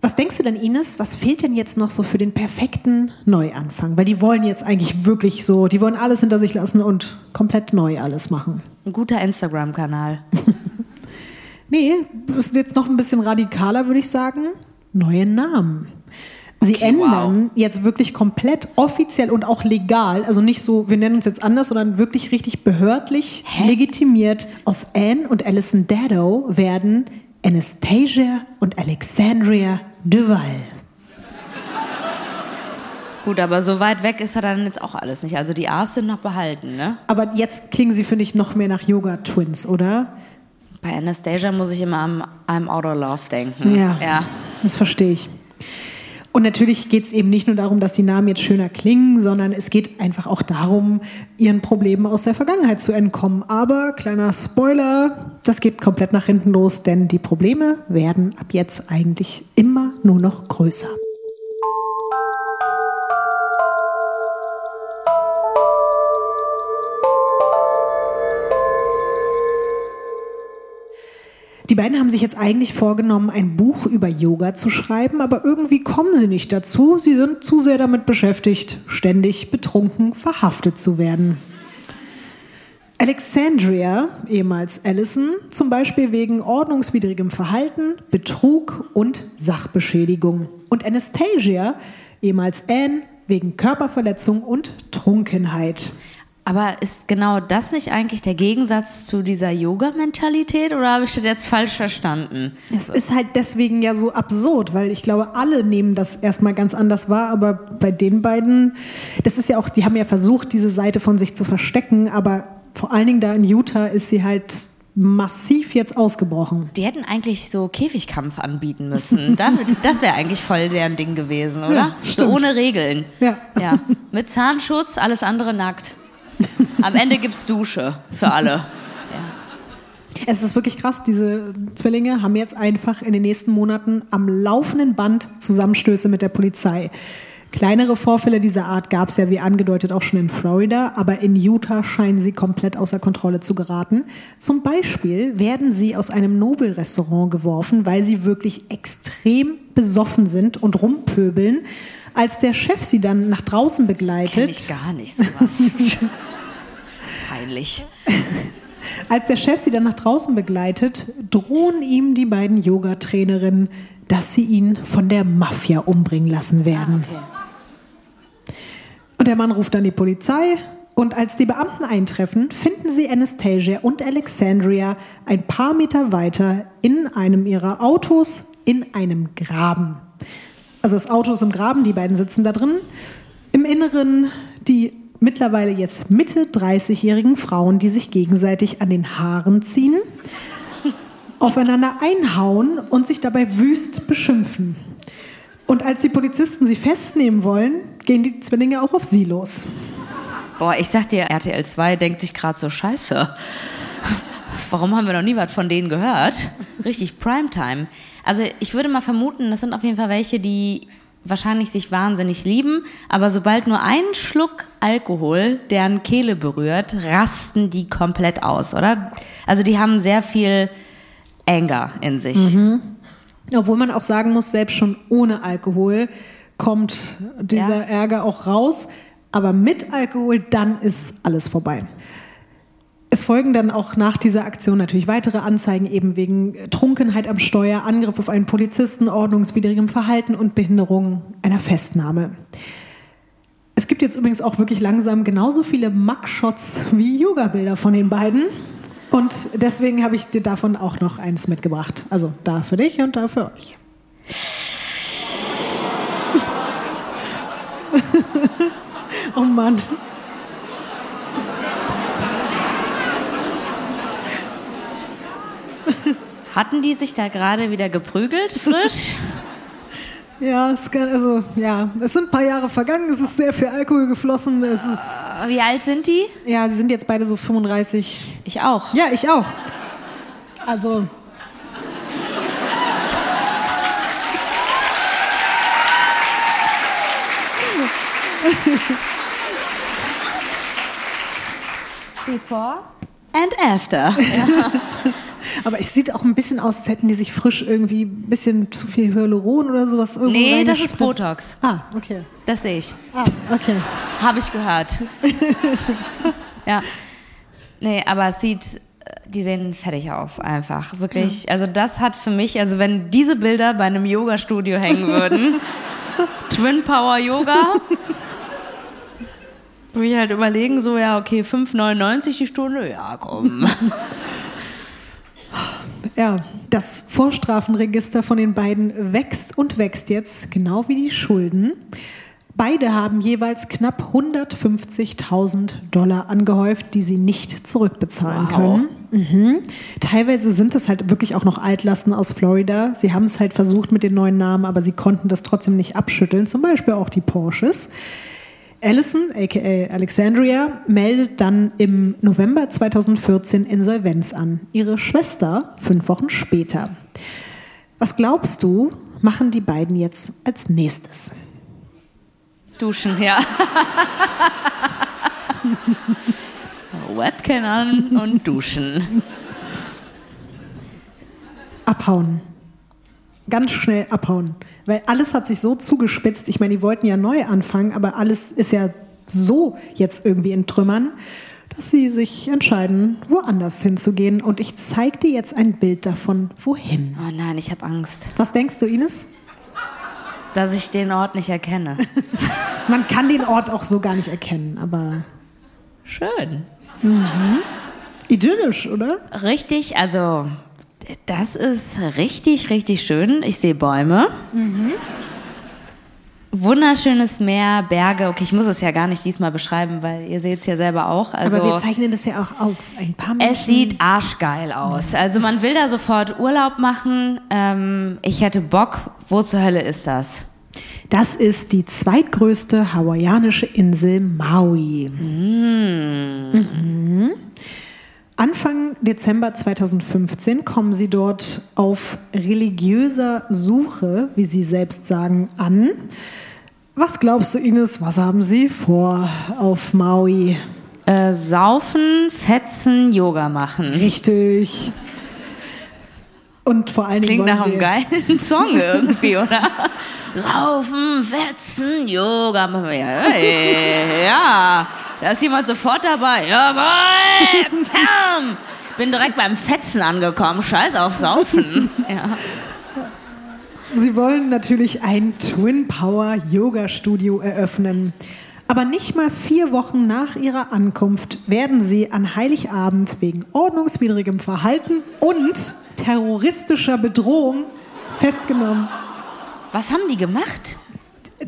Was denkst du denn, Ines? Was fehlt denn jetzt noch so für den perfekten Neuanfang? Weil die wollen jetzt eigentlich wirklich so, die wollen alles hinter sich lassen und komplett neu alles machen. Ein guter Instagram-Kanal. *laughs* Nee, das ist jetzt noch ein bisschen radikaler, würde ich sagen. Neue Namen. Sie ändern jetzt wirklich komplett offiziell und auch legal, also nicht so, wir nennen uns jetzt anders, sondern wirklich richtig behördlich legitimiert. Aus Anne und Alison Dado werden Anastasia und Alexandria Duval. Gut, aber so weit weg ist er dann jetzt auch alles nicht. Also die A's sind noch behalten, ne? Aber jetzt klingen sie, finde ich, noch mehr nach Yoga-Twins, oder? Bei Anastasia muss ich immer an I'm Out of Love denken. Ja. ja. Das verstehe ich. Und natürlich geht es eben nicht nur darum, dass die Namen jetzt schöner klingen, sondern es geht einfach auch darum, ihren Problemen aus der Vergangenheit zu entkommen. Aber kleiner Spoiler, das geht komplett nach hinten los, denn die Probleme werden ab jetzt eigentlich immer nur noch größer. Die beiden haben sich jetzt eigentlich vorgenommen, ein Buch über Yoga zu schreiben, aber irgendwie kommen sie nicht dazu. Sie sind zu sehr damit beschäftigt, ständig betrunken verhaftet zu werden. Alexandria, ehemals Allison, zum Beispiel wegen ordnungswidrigem Verhalten, Betrug und Sachbeschädigung. Und Anastasia, ehemals Anne, wegen Körperverletzung und Trunkenheit. Aber ist genau das nicht eigentlich der Gegensatz zu dieser Yoga-Mentalität oder habe ich das jetzt falsch verstanden? Es ist halt deswegen ja so absurd, weil ich glaube, alle nehmen das erstmal ganz anders wahr, aber bei den beiden, das ist ja auch, die haben ja versucht, diese Seite von sich zu verstecken, aber vor allen Dingen da in Utah ist sie halt massiv jetzt ausgebrochen. Die hätten eigentlich so Käfigkampf anbieten müssen. *laughs* Dafür, das wäre eigentlich voll deren Ding gewesen, oder? Ja, so ohne Regeln. Ja. ja. Mit Zahnschutz, alles andere nackt. Am Ende gibt's Dusche für alle. *laughs* Es ist wirklich krass, diese Zwillinge haben jetzt einfach in den nächsten Monaten am laufenden Band Zusammenstöße mit der Polizei. Kleinere Vorfälle dieser Art gab es ja, wie angedeutet, auch schon in Florida, aber in Utah scheinen sie komplett außer Kontrolle zu geraten. Zum Beispiel werden sie aus einem Nobelrestaurant geworfen, weil sie wirklich extrem besoffen sind und rumpöbeln. Als der Chef sie dann nach draußen Kenn begleitet, ich gar nicht sowas. *laughs* Peinlich. Als der Chef sie dann nach draußen begleitet, drohen ihm die beiden Yoga-Trainerinnen, dass sie ihn von der Mafia umbringen lassen werden. Okay. Und der Mann ruft dann die Polizei. Und als die Beamten eintreffen, finden sie Anastasia und Alexandria ein paar Meter weiter in einem ihrer Autos in einem Graben. Also das Auto ist im Graben, die beiden sitzen da drin. Im Inneren die mittlerweile jetzt Mitte 30-jährigen Frauen, die sich gegenseitig an den Haaren ziehen, *laughs* aufeinander einhauen und sich dabei wüst beschimpfen. Und als die Polizisten sie festnehmen wollen, gehen die Zwillinge auch auf sie los. Boah, ich sag dir, RTL 2 denkt sich gerade so scheiße. Warum haben wir noch nie was von denen gehört? Richtig Primetime. Also ich würde mal vermuten, das sind auf jeden Fall welche, die wahrscheinlich sich wahnsinnig lieben, aber sobald nur ein Schluck Alkohol deren Kehle berührt, rasten die komplett aus, oder? Also die haben sehr viel Anger in sich. Obwohl man auch sagen muss, selbst schon ohne Alkohol kommt dieser Ja. Ärger auch raus. Aber mit Alkohol, dann ist alles vorbei. Es folgen dann auch nach dieser Aktion natürlich weitere Anzeigen, eben wegen Trunkenheit am Steuer, Angriff auf einen Polizisten, ordnungswidrigem Verhalten und Behinderung einer Festnahme. Es gibt jetzt übrigens auch wirklich langsam genauso viele Mugshots wie Yoga-Bilder von den beiden. Und deswegen habe ich dir davon auch noch eins mitgebracht. Also da für dich und da für euch. *laughs* oh Mann. Hatten die sich da gerade wieder geprügelt, frisch? *laughs* Ja, es kann, also ja, es sind ein paar Jahre vergangen, es ist sehr viel Alkohol geflossen. Es ist, Wie alt sind die? ja, sie sind jetzt beide so 35. Ich auch. Ja, ich auch. Also. Before and after. *laughs* Aber es sieht auch ein bisschen aus, als hätten die sich frisch irgendwie ein bisschen zu viel Hyaluron oder sowas irgendwo Nee, das ist. Botox. Ah, okay. Das sehe ich. Ah, okay. Habe ich gehört. *laughs* ja. Nee, aber es sieht, die sehen fertig aus, einfach. Wirklich. Also, das hat für mich, also, wenn diese Bilder bei einem Yoga-Studio hängen *laughs* würden, Twin Power Yoga, würde ich halt überlegen, so, ja, okay, 5,99 die Stunde, ja, komm. *laughs* Ja, das Vorstrafenregister von den beiden wächst und wächst jetzt, genau wie die Schulden. Beide haben jeweils knapp 150.000 Dollar angehäuft, die sie nicht zurückbezahlen Wow. können. Mhm. Teilweise sind das halt wirklich auch noch Altlasten aus Florida. Sie haben es halt versucht mit den neuen Namen, aber sie konnten das trotzdem nicht abschütteln. Zum Beispiel auch die Porsches. Allison, aka Alexandria, meldet dann im November 2014 Insolvenz an. Ihre Schwester fünf Wochen später. Was glaubst du, machen die beiden jetzt als nächstes? Duschen, ja. *laughs* Webcam an und duschen. Abhauen. Ganz schnell abhauen. Weil alles hat sich so zugespitzt. Ich meine, die wollten ja neu anfangen, aber alles ist ja so jetzt irgendwie in Trümmern. dass sie sich entscheiden, woanders hinzugehen. Und ich zeige dir jetzt ein Bild davon, wohin. Oh nein, ich habe Angst, Was denkst du, Ines? dass ich den Ort nicht erkenne. *laughs* Man kann den Ort auch so gar nicht erkennen, aber Schön. idyllisch, oder? Richtig, also das ist richtig, richtig schön. Ich sehe Bäume. Wunderschönes Meer, Berge. Okay, ich muss es ja gar nicht diesmal beschreiben, weil ihr seht es ja selber auch. Also aber wir zeichnen das ja auch auf. Ein paar Menschen. es sieht arschgeil aus. Also man will da sofort Urlaub machen. Ähm, ich hätte Bock. Wo zur Hölle ist das? Das ist die zweitgrößte hawaiianische Insel Maui. Mhm. Anfang Dezember 2015 kommen sie dort auf religiöser Suche, wie sie selbst sagen, an. Was glaubst du, Ines, was haben sie vor auf Maui? Äh, saufen, fetzen, Yoga machen. Richtig. Und vor allen Dingen Klingt nach einem geilen *laughs* Song irgendwie, oder? Saufen, fetzen, Yoga machen. Ja, ey, ja, da ist jemand sofort dabei. Jawohl, Pam. Bin direkt beim Fetzen angekommen. Scheiß auf Saufen. *laughs* Ja. Sie wollen natürlich ein Twin Power Yoga Studio eröffnen. Aber nicht mal vier Wochen nach ihrer Ankunft werden sie an Heiligabend wegen ordnungswidrigem Verhalten und terroristischer Bedrohung festgenommen. Was haben die gemacht?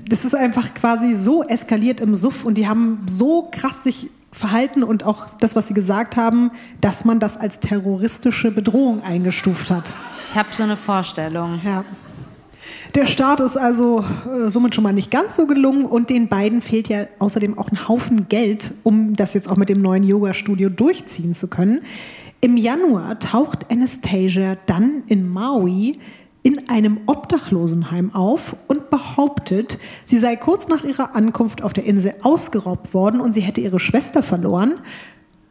Das ist einfach quasi so eskaliert im Suff und die haben so krass sich verhalten und auch das, was sie gesagt haben, dass man das als terroristische Bedrohung eingestuft hat. Ich habe so eine Vorstellung. Ja. Der Start ist also äh, somit schon mal nicht ganz so gelungen und den beiden fehlt ja außerdem auch ein Haufen Geld, um das jetzt auch mit dem neuen Yoga-Studio durchziehen zu können. Im Januar taucht Anastasia dann in Maui in einem Obdachlosenheim auf und behauptet, sie sei kurz nach ihrer Ankunft auf der Insel ausgeraubt worden und sie hätte ihre Schwester verloren.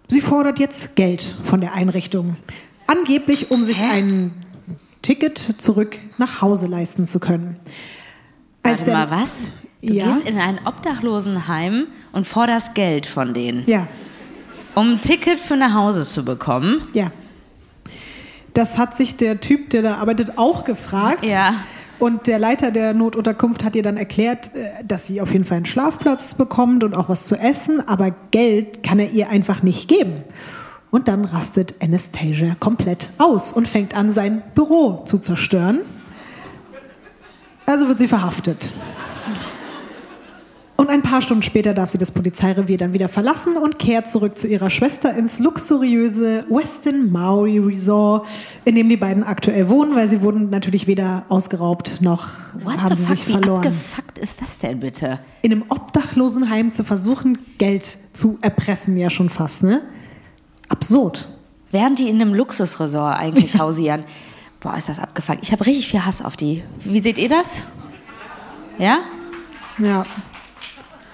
Sie fordert jetzt Geld von der Einrichtung. Angeblich, um sich ein Ticket zurück nach Hause leisten zu können. Als Warte mal, was? Du Ja. gehst in ein Obdachlosenheim und forderst Geld von denen, Ja, um ein Ticket für nach Hause zu bekommen. ja. Das hat sich der Typ, der da arbeitet, auch gefragt. Ja. Und der Leiter der Notunterkunft hat ihr dann erklärt, äh, dass sie auf jeden Fall einen Schlafplatz bekommt und auch was zu essen, aber Geld kann er ihr einfach nicht geben. Und dann rastet Anastasia komplett aus und fängt an, sein Büro zu zerstören. Also wird sie verhaftet. Und ein paar Stunden später darf sie das Polizeirevier dann wieder verlassen und kehrt zurück zu ihrer Schwester ins luxuriöse Westin Maui Resort, in dem die beiden aktuell wohnen, weil sie wurden natürlich weder ausgeraubt noch What haben the sie fuck? sich Wie verloren. abgefuckt ist das denn bitte? In einem Obdachlosenheim zu versuchen, Geld zu erpressen, ja schon fast, ne? Absurd. Während die in einem Luxusresort eigentlich *laughs* hausieren. Boah, ist das abgefuckt. Ich habe richtig viel Hass auf die. Wie seht ihr das? Ja? Ja.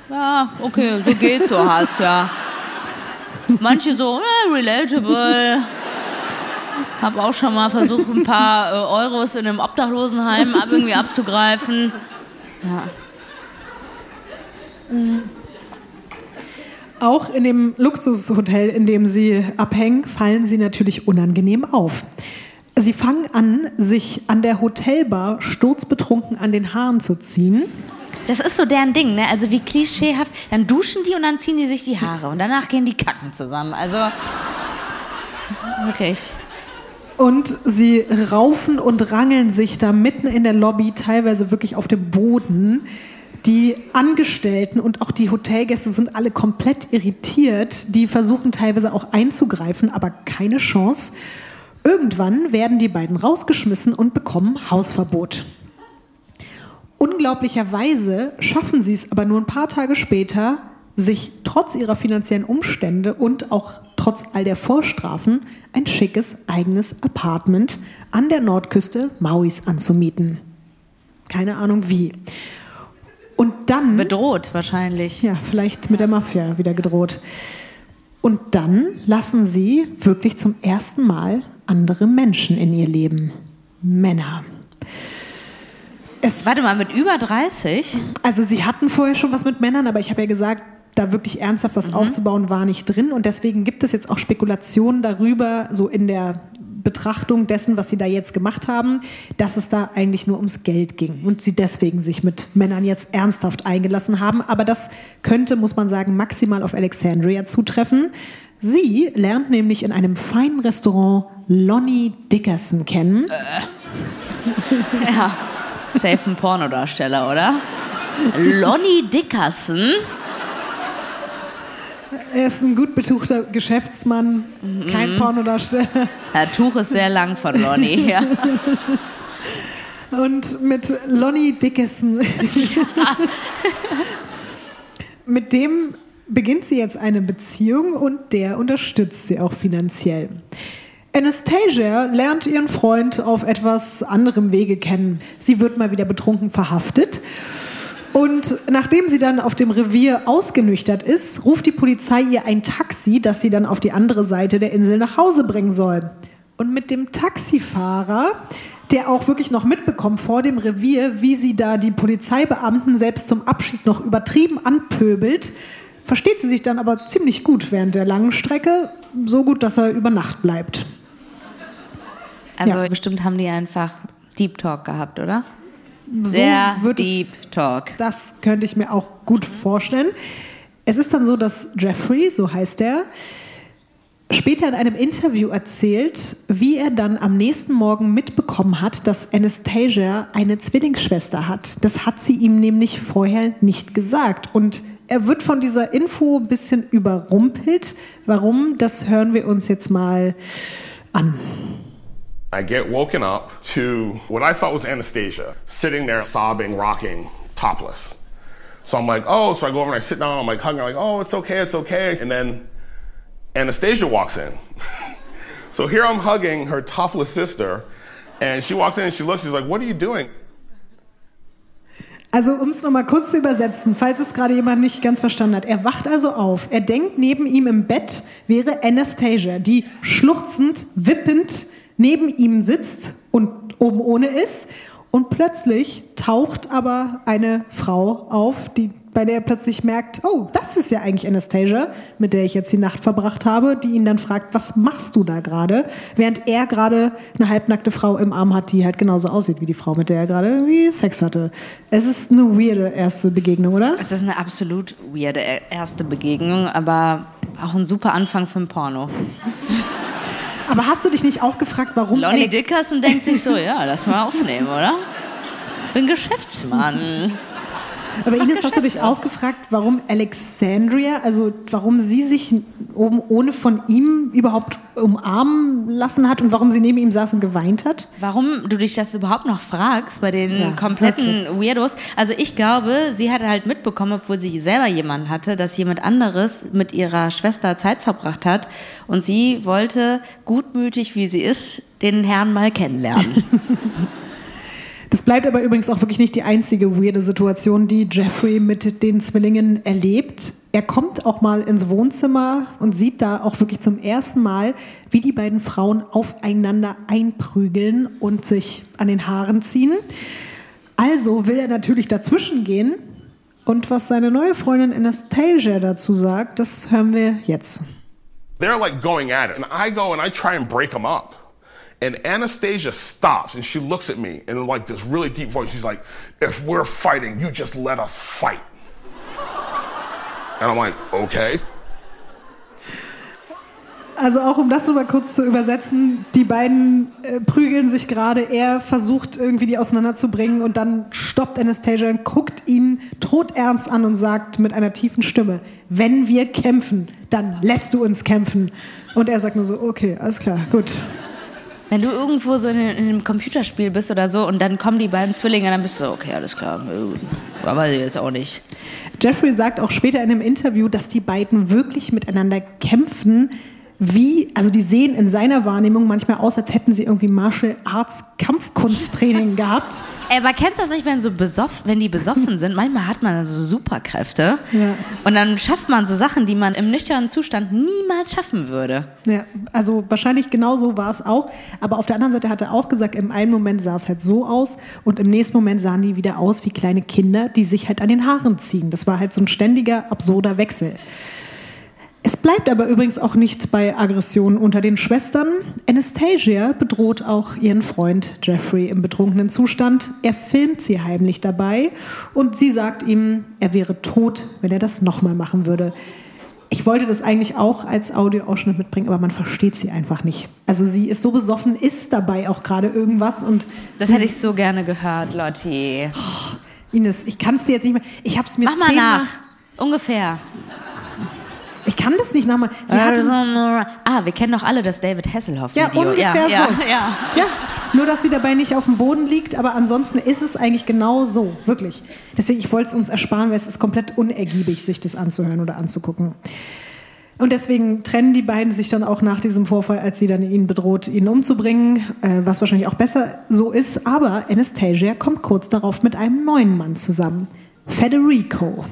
Ja, okay, so geht's so Hass, ja. Manche so, eh, relatable. Hab auch schon mal versucht, ein paar äh, Euros in einem Obdachlosenheim ab, irgendwie abzugreifen. Ja. Auch in dem Luxushotel, in dem sie abhängen, fallen sie natürlich unangenehm auf. Sie fangen an, sich an der Hotelbar sturzbetrunken an den Haaren zu ziehen. Das ist so deren Ding, ne? Also wie klischeehaft. Dann duschen die und dann ziehen die sich die Haare und danach gehen die kacken zusammen. Also wirklich. Und sie raufen und rangeln sich da mitten in der Lobby, teilweise wirklich auf dem Boden. Die Angestellten und auch die Hotelgäste sind alle komplett irritiert. Die versuchen teilweise auch einzugreifen, aber keine Chance. Irgendwann werden die beiden rausgeschmissen und bekommen Hausverbot. Unglaublicherweise schaffen sie es aber nur ein paar Tage später, sich trotz ihrer finanziellen Umstände und auch trotz all der Vorstrafen ein schickes eigenes Apartment an der Nordküste Mauis anzumieten. Keine Ahnung wie. Und dann, Bedroht wahrscheinlich. ja, vielleicht mit der Mafia wieder gedroht. Und dann lassen sie wirklich zum ersten Mal andere Menschen in ihr Leben. Männer. Es Warte mal, mit über 30? Also sie hatten vorher schon was mit Männern, aber ich habe ja gesagt, da wirklich ernsthaft was aufzubauen, war nicht drin. Und deswegen gibt es jetzt auch Spekulationen darüber, so in der Betrachtung dessen, was sie da jetzt gemacht haben, dass es da eigentlich nur ums Geld ging und sie deswegen sich mit Männern jetzt ernsthaft eingelassen haben. Aber das könnte, muss man sagen, maximal auf Alexandria zutreffen. Sie lernt nämlich in einem feinen Restaurant Lonnie Dickerson kennen. Ja, safe ein Pornodarsteller, oder? *laughs* Lonnie Dickerson? Er ist ein gut betuchter Geschäftsmann, kein Pornodarsteller. Das Tuch ist sehr lang von Lonnie. *laughs* Ja. Und mit Lonnie Dickerson. *laughs* mit dem beginnt sie jetzt eine Beziehung und der unterstützt sie auch finanziell. Anastasia lernt ihren Freund auf etwas anderem Wege kennen. Sie wird mal wieder betrunken verhaftet. Und nachdem sie dann auf dem Revier ausgenüchtert ist, ruft die Polizei ihr ein Taxi, das sie dann auf die andere Seite der Insel nach Hause bringen soll. Und mit dem Taxifahrer, der auch wirklich noch mitbekommt vor dem Revier, wie sie da die Polizeibeamten selbst zum Abschied noch übertrieben anpöbelt, versteht sie sich dann aber ziemlich gut während der langen Strecke, so gut, dass er über Nacht bleibt. Also Ja. bestimmt haben die einfach Deep Talk gehabt, oder? Sehr wird es- Deep Talk. Das könnte ich mir auch gut vorstellen. Es ist dann so, dass Jeffrey, so heißt er, später in einem Interview erzählt, wie er dann am nächsten Morgen mitbekommen hat, dass Anastasia eine Zwillingsschwester hat. Das hat sie ihm nämlich vorher nicht gesagt. Und er wird von dieser Info ein bisschen überrumpelt. Warum? Das hören wir uns jetzt mal an. I get woken up to what I thought was Anastasia, sitting there sobbing, rocking, topless. So I'm like, oh, so I go over and I sit down, I'm like hugging her, like, oh, it's okay, it's okay. And then Anastasia walks in. *laughs* so here I'm hugging her topless sister, and she walks in and she looks, she's like, what are you doing? Also, um es nochmal kurz zu übersetzen, falls es gerade jemand nicht ganz verstanden hat. Er wacht also auf. Er denkt, neben ihm im Bett wäre Anastasia, die schluchzend, wippend neben ihm sitzt und oben ohne ist. Und plötzlich taucht aber eine Frau auf, die, bei der er plötzlich merkt, oh, das ist ja eigentlich Anastasia, mit der ich jetzt die Nacht verbracht habe, die ihn dann fragt, was machst du da gerade? Während er gerade eine halbnackte Frau im Arm hat, die halt genauso aussieht wie die Frau, mit der er gerade irgendwie Sex hatte. Es ist eine weirde erste Begegnung, oder? Es ist eine absolut weirde erste Begegnung, aber auch ein super Anfang für ein Porno. Aber hast du dich nicht auch gefragt, warum Lonnie Dickerson denkt sich so, ja, lass mal aufnehmen, oder? Bin Geschäftsmann. Aber Ines, hast du dich auch gefragt, warum Alexandria, also warum sie sich oben ohne von ihm überhaupt umarmen lassen hat und warum sie neben ihm saß und geweint hat? Warum du dich das überhaupt noch fragst bei den Ja, kompletten Weirdos? Also ich glaube, sie hatte halt mitbekommen, obwohl sie selber jemanden hatte, dass jemand anderes mit ihrer Schwester Zeit verbracht hat und sie wollte, gutmütig wie sie ist, den Herrn mal kennenlernen. *laughs* Das bleibt aber übrigens auch wirklich nicht die einzige weirde Situation, die Jeffrey mit den Zwillingen erlebt. Er kommt auch mal ins Wohnzimmer und sieht da auch wirklich zum ersten Mal, wie die beiden Frauen aufeinander einprügeln und sich an den Haaren ziehen. Also will er natürlich dazwischen gehen. Und was seine neue Freundin Anastasia dazu sagt, das hören wir jetzt. They're like going at it, and I go and I try and break them up. And Anastasia stops and she looks at me in like this really deep voice. She's like, If we're fighting, you just let us fight. And I'm like, Okay. Also auch um das nochmal kurz zu übersetzen, die beiden äh, prügeln sich gerade, er versucht irgendwie die auseinanderzubringen und dann stoppt Anastasia und guckt ihn todernst an und sagt mit einer tiefen Stimme, wenn wir kämpfen, dann lässt du uns kämpfen. Und er sagt nur so, okay, alles klar, gut. Wenn du irgendwo so in, in einem Computerspiel bist oder so und dann kommen die beiden Zwillinge, dann bist du so, okay, alles klar. Aber jetzt auch nicht. Jeffrey sagt auch später in einem Interview, dass die beiden wirklich miteinander kämpfen, wie, also die sehen in seiner Wahrnehmung manchmal aus, als hätten sie irgendwie Martial Arts Kampfkunsttraining *laughs* gehabt. Ey, aber kennst du das nicht, wenn, so besoff, wenn die besoffen sind? Manchmal hat man so Superkräfte. Ja. Und dann schafft man so Sachen, die man im nüchternen Zustand niemals schaffen würde. Ja, also wahrscheinlich genau so war es auch. Aber auf der anderen Seite hat er auch gesagt, im einen Moment sah es halt so aus und im nächsten Moment sahen die wieder aus wie kleine Kinder, die sich halt an den Haaren ziehen. Das war halt so ein ständiger, absurder Wechsel. Es bleibt aber übrigens auch nicht bei Aggressionen unter den Schwestern. Anastasia bedroht auch ihren Freund Jeffrey im betrunkenen Zustand. Er filmt sie heimlich dabei und sie sagt ihm, er wäre tot, wenn er das nochmal machen würde. Ich wollte das eigentlich auch als Audioausschnitt mitbringen, aber man versteht sie einfach nicht. Also sie ist so besoffen, ist dabei auch gerade irgendwas und Das hätte ich so gerne gehört, Lotti. Ines, ich kann es dir jetzt nicht mehr. Ich habe es mir Mach mal nach. Ungefähr. Ich kann das nicht nochmal. Sie hatte, ah, wir kennen doch alle das David ja, Hasselhoff-Video. ungefähr ja, ja, so. *laughs* Ja. ja, nur dass sie dabei nicht auf dem Boden liegt, aber ansonsten ist es eigentlich genau so, wirklich. Deswegen, ich wollte es uns ersparen, weil es ist komplett unergiebig, sich das anzuhören oder anzugucken. Und deswegen trennen die beiden sich dann auch nach diesem Vorfall, als sie dann ihn bedroht, ihn umzubringen, äh, was wahrscheinlich auch besser so ist. Aber Anastasia kommt kurz darauf mit einem neuen Mann zusammen, Federico.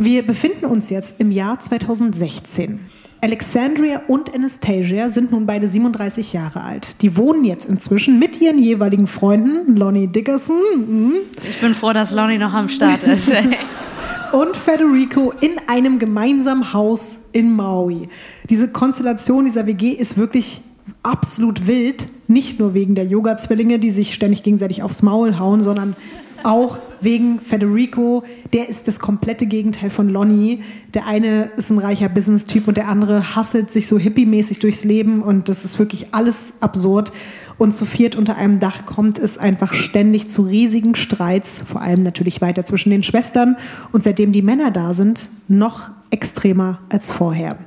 Wir befinden uns jetzt im Jahr 2016. Alexandria und Anastasia sind nun beide 37 Jahre alt. Die wohnen jetzt inzwischen mit ihren jeweiligen Freunden, Lonnie Dickerson mhm, Ich bin froh, dass Lonnie noch am Start ist. *laughs* *laughs* und Federico in einem gemeinsamen Haus in Maui. Diese Konstellation dieser WG ist wirklich absolut wild. Nicht nur wegen der Yoga-Zwillinge, die sich ständig gegenseitig aufs Maul hauen, sondern auch wegen Federico. Der ist das komplette Gegenteil von Lonnie. Der eine ist ein reicher Business-Typ und der andere hasselt sich so hippie-mäßig durchs Leben und das ist wirklich alles absurd. Und zu viert unter einem Dach kommt es einfach ständig zu riesigen Streits, vor allem natürlich weiter zwischen den Schwestern und seitdem die Männer da sind, noch extremer als vorher.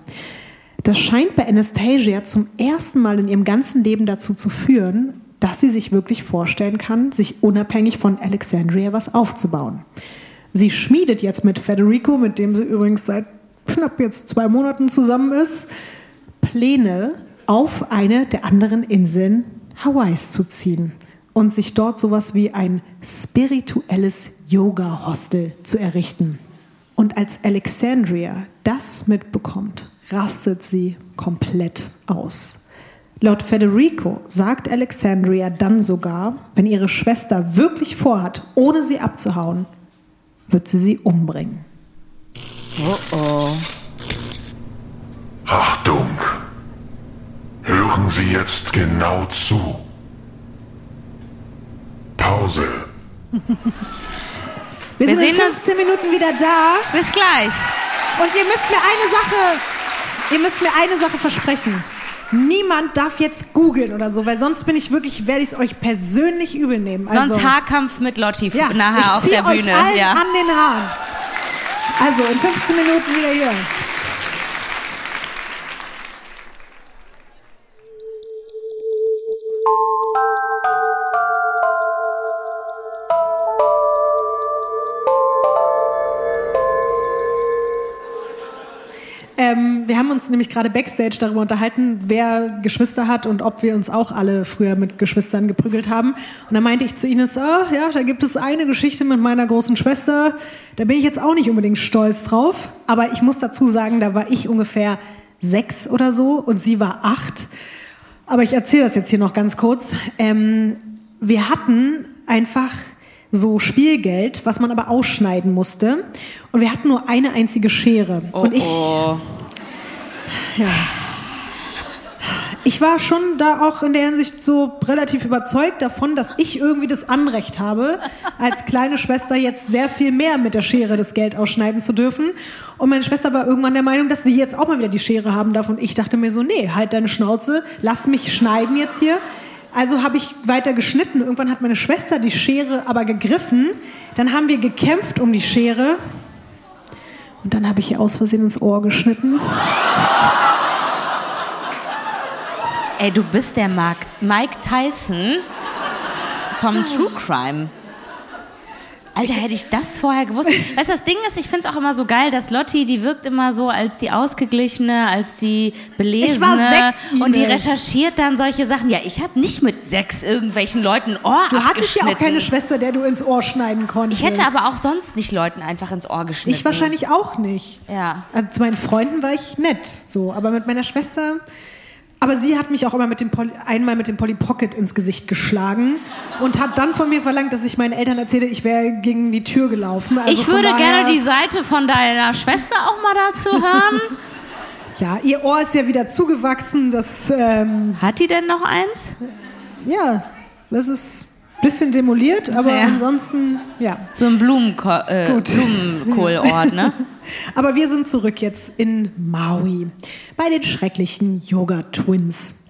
Das scheint bei Anastasia zum ersten Mal in ihrem ganzen Leben dazu zu führen, dass sie sich wirklich vorstellen kann, sich unabhängig von Alexandria was aufzubauen. Sie schmiedet jetzt mit Federico, mit dem sie übrigens seit knapp jetzt zwei Monaten zusammen ist, Pläne, auf eine der anderen Inseln Hawaiis zu ziehen und sich dort sowas wie ein spirituelles Yoga-Hostel zu errichten. Und als Alexandria das mitbekommt, rastet sie komplett aus. Laut Federico sagt Alexandria dann sogar, wenn ihre Schwester wirklich vorhat, ohne sie abzuhauen, wird sie sie umbringen. Achtung! Hören Sie jetzt genau zu. Pause. *laughs* Wir, sind in sehen uns- 15 Minuten wieder da Bis gleich. und ihr müsst mir eine Sache, ihr müsst mir eine Sache versprechen. Niemand darf jetzt googeln oder so, weil sonst bin ich wirklich, werde ich es euch persönlich übel nehmen. Also, Sonst Haarkampf mit Lotti ja, nachher auf der euch Bühne. allen Ja. an den Haaren. Also in 15 Minuten wieder hier. Haben uns nämlich gerade backstage darüber unterhalten, wer Geschwister hat und ob wir uns auch alle früher mit Geschwistern geprügelt haben. Und da meinte ich zu Ines, ah, ja, da gibt es eine Geschichte mit meiner großen Schwester. Da bin ich jetzt auch nicht unbedingt stolz drauf. Aber ich muss dazu sagen, da war ich ungefähr sechs oder so und sie war acht. Aber ich erzähle das jetzt hier noch ganz kurz. Ähm, wir hatten einfach so Spielgeld, was man aber ausschneiden musste. Und wir hatten nur eine einzige Schere. Oh, und ich, oh. Ich war schon da auch in der Hinsicht so relativ überzeugt davon, dass ich irgendwie das Anrecht habe, als kleine Schwester jetzt sehr viel mehr mit der Schere das Geld ausschneiden zu dürfen. Und meine Schwester war irgendwann der Meinung, dass sie jetzt auch mal wieder die Schere haben darf. Und ich dachte mir so, nee, halt deine Schnauze, lass mich schneiden jetzt hier. Also habe ich weiter geschnitten. Irgendwann hat meine Schwester die Schere aber gegriffen. Dann haben wir gekämpft um die Schere. Und dann habe ich ihr aus Versehen ins Ohr geschnitten. Ey, du bist der Mark Mike Tyson vom True Crime. Alter, hätte ich das vorher gewusst. *laughs* Weißt du, das Ding ist, ich finde es auch immer so geil, dass Lotti, die wirkt immer so als die Ausgeglichene, als die Belesene. Ich war sechs, und die recherchiert dann solche Sachen. Ja, ich habe nicht mit sechs irgendwelchen Leuten Ohr Du hattest ja auch keine Schwester, der du ins Ohr schneiden konntest. Ich hätte aber auch sonst nicht Leuten einfach ins Ohr geschnitten. Ich wahrscheinlich auch nicht. Ja. Also zu meinen Freunden war ich nett, so, aber mit meiner Schwester. Aber sie hat mich auch immer mit dem Poly, einmal mit dem Polly Pocket ins Gesicht geschlagen und hat dann von mir verlangt, dass ich meinen Eltern erzähle, ich wäre gegen die Tür gelaufen. Also ich würde gerne die Seite von deiner Schwester auch mal dazu *laughs* hören. Ja, ihr Ohr ist ja wieder zugewachsen. Das, ähm, Hat die denn noch eins? ja, das ist bisschen demoliert, aber Ja. ansonsten, ja. So ein Blumenko äh. Blumenkohlort, ne? *laughs* Aber wir sind zurück jetzt in Maui bei den schrecklichen Yoga Twins.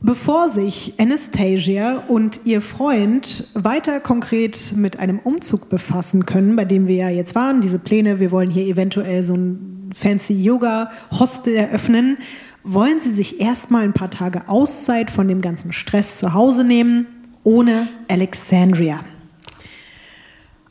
Bevor sich Anastasia und ihr Freund weiter konkret mit einem Umzug befassen können, bei dem wir ja jetzt waren, diese Pläne, wir wollen hier eventuell so ein fancy Yoga-Hostel eröffnen, wollen sie sich erstmal ein paar Tage Auszeit von dem ganzen Stress zu Hause nehmen, ohne Alexandria.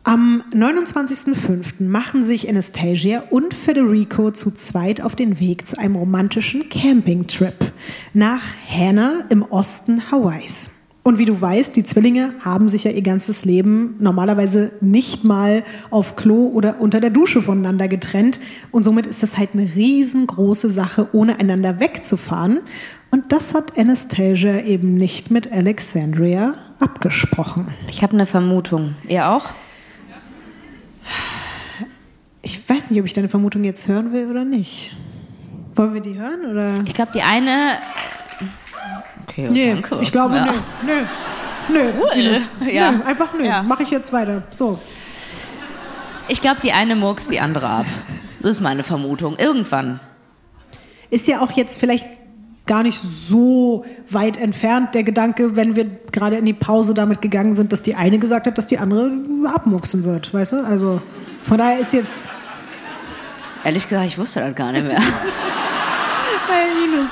Am 29.05. machen sich Anastasia und Federico zu zweit auf den Weg zu einem romantischen Campingtrip nach Hannah im Osten Hawaiis. Und wie du weißt, die Zwillinge haben sich ja ihr ganzes Leben normalerweise nicht mal auf Klo oder unter der Dusche voneinander getrennt. Und somit ist das halt eine riesengroße Sache, ohne einander wegzufahren. Und das hat Anastasia eben nicht mit Alexandria abgesprochen. Ich habe eine Vermutung. Ihr auch? Ich weiß nicht, ob ich deine Vermutung jetzt hören will oder nicht. Wollen wir die hören oder? Ich glaube, die eine. Okay, Nee, danke. ich glaube, ja. nö, nö. Nö, Ines. *laughs* Ja. nö, einfach nö. Ja. Mache ich jetzt weiter. So. Ich glaube, die eine murkst die andere ab. Das ist meine Vermutung. Irgendwann. Ist ja auch jetzt vielleicht gar nicht so weit entfernt der Gedanke, wenn wir gerade in die Pause damit gegangen sind, dass die eine gesagt hat, dass die andere abmuchsen wird, weißt du? Also von daher ist jetzt Ehrlich gesagt, ich wusste das gar nicht mehr. *laughs* hey, Ines.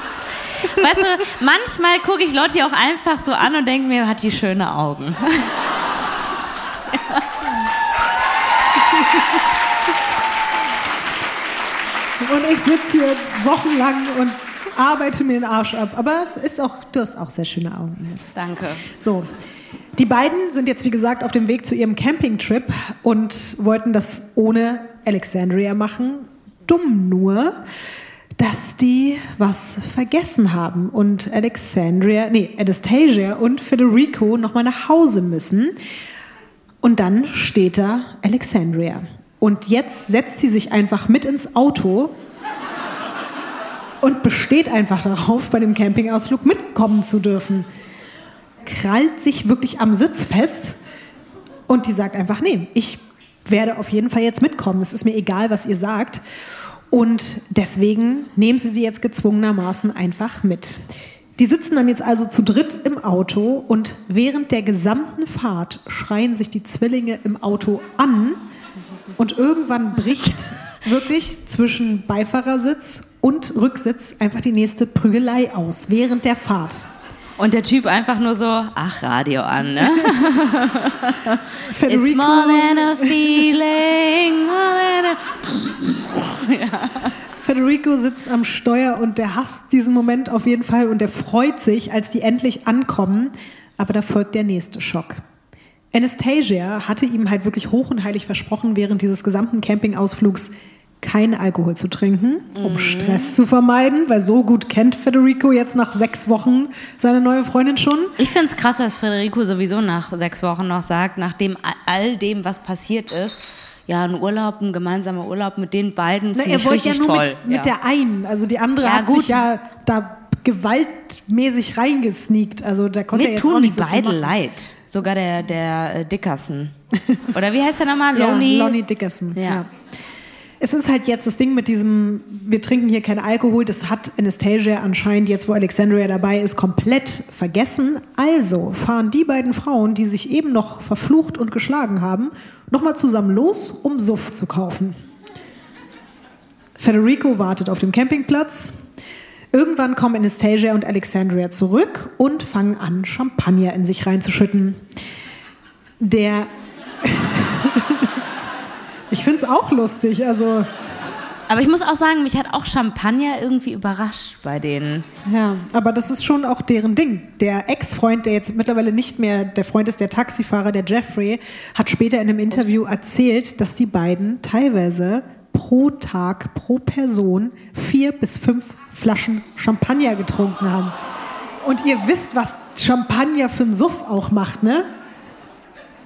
Weißt du, manchmal gucke ich Lotti auch einfach so an und denke mir, hat die schöne Augen. Und ich sitze hier wochenlang und arbeite mir den Arsch ab. Aber ist auch, du hast auch sehr schöne Augen, Ines. Danke. So, die beiden sind jetzt, wie gesagt, auf dem Weg zu ihrem Campingtrip und wollten das ohne Alexandria machen. Dumm nur, dass die was vergessen haben und Alexandria, nee, Anastasia und Federico nochmal nach Hause müssen. Und dann steht da Alexandria. Und jetzt setzt sie sich einfach mit ins Auto und besteht einfach darauf, bei dem Campingausflug mitkommen zu dürfen. Krallt sich wirklich am Sitz fest und die sagt einfach, nee, ich werde auf jeden Fall jetzt mitkommen. Es ist mir egal, was ihr sagt. Und deswegen nehmen sie sie jetzt gezwungenermaßen einfach mit. Die sitzen dann jetzt also zu dritt im Auto und während der gesamten Fahrt schreien sich die Zwillinge im Auto an und irgendwann bricht wirklich zwischen Beifahrersitz und Rücksitz einfach die nächste Prügelei aus während der Fahrt. Und der Typ einfach nur so, ach, Radio an, ne? *laughs* It's Federico, more than a feeling, more than a... *laughs* Federico sitzt am Steuer und der hasst diesen Moment auf jeden Fall und der freut sich, als die endlich ankommen. Aber da folgt der nächste Schock. Anastasia hatte ihm halt wirklich hoch und heilig versprochen, während dieses gesamten Campingausflugs keinen Alkohol zu trinken, um Stress zu vermeiden, weil so gut kennt Federico jetzt nach sechs Wochen seine neue Freundin schon. Ich finde es krass, dass Federico sowieso nach sechs Wochen noch sagt, nachdem all dem, was passiert ist, ja, ein Urlaub, ein gemeinsamer Urlaub mit den beiden Na, er wollte ja nur mit, mit der einen, also die andere Ja, hat gut. sich ja da gewaltmäßig reingesneakt, also da konnte er Mir jetzt auch tun die nicht so viel beide leid. Sogar der, der äh, Dickerson. Oder wie heißt der nochmal? *laughs* Ja, Lonnie? Lonnie Dickerson. Ja. Ja. Es ist halt jetzt das Ding mit diesem, wir trinken hier keinen Alkohol, das hat Anastasia anscheinend jetzt, wo Alexandria dabei ist, komplett vergessen. Also fahren die beiden Frauen, die sich eben noch verflucht und geschlagen haben, nochmal zusammen los, um Suff zu kaufen. Federico wartet auf dem Campingplatz. Irgendwann kommen Anastasia und Alexandria zurück und fangen an, Champagner in sich reinzuschütten. Der Ich finde es auch lustig. Also, Aber ich muss auch sagen, mich hat auch Champagner irgendwie überrascht bei denen. ja, aber das ist schon auch deren Ding. Der Ex-Freund, der jetzt mittlerweile nicht mehr der Freund ist, der Taxifahrer, der Jeffrey, hat später in einem Interview erzählt, dass die beiden teilweise pro Tag, pro Person vier bis fünf Flaschen Champagner getrunken haben. Und ihr wisst, was Champagner für einen Suff auch macht, ne?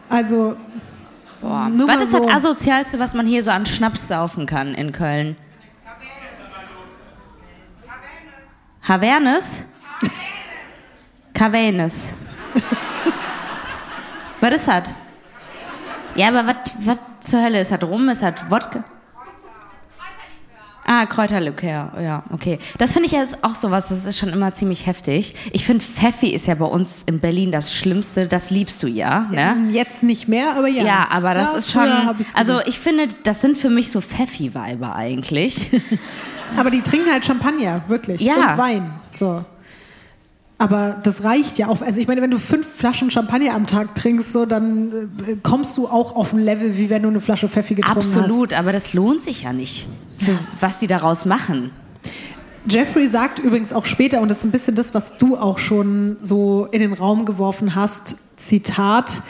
Also, Boah. Nur Was ist so. das Asozialste, was man hier so an Schnaps saufen kann in Köln? Havernes? Cavernes. *laughs* was ist das? Ja, aber was was zur Hölle ist das? Rum? Ist das Wodka? Ah, Kräuterlikör, ja, okay. Das finde ich jetzt auch sowas, das ist schon immer ziemlich heftig. Ich finde, Pfeffi ist ja bei uns in Berlin das Schlimmste, das liebst du ja, ne? jetzt nicht mehr, aber ja. Ja, aber das Ja, ist schon. Also ich finde, das sind für mich so Pfeffi-Weiber eigentlich. *laughs* Aber die trinken halt Champagner, wirklich. Ja. Und Wein. So. Aber das reicht ja auch. Also ich meine, wenn du fünf Flaschen Champagner am Tag trinkst, so, dann äh, kommst du auch auf ein Level, wie wenn du eine Flasche Pfeffi getrunken Absolut, aber das lohnt sich ja nicht, für was die daraus machen. hast. Jeffrey sagt übrigens auch später, und das ist ein bisschen das, was du auch schon so in den Raum geworfen hast, Zitat,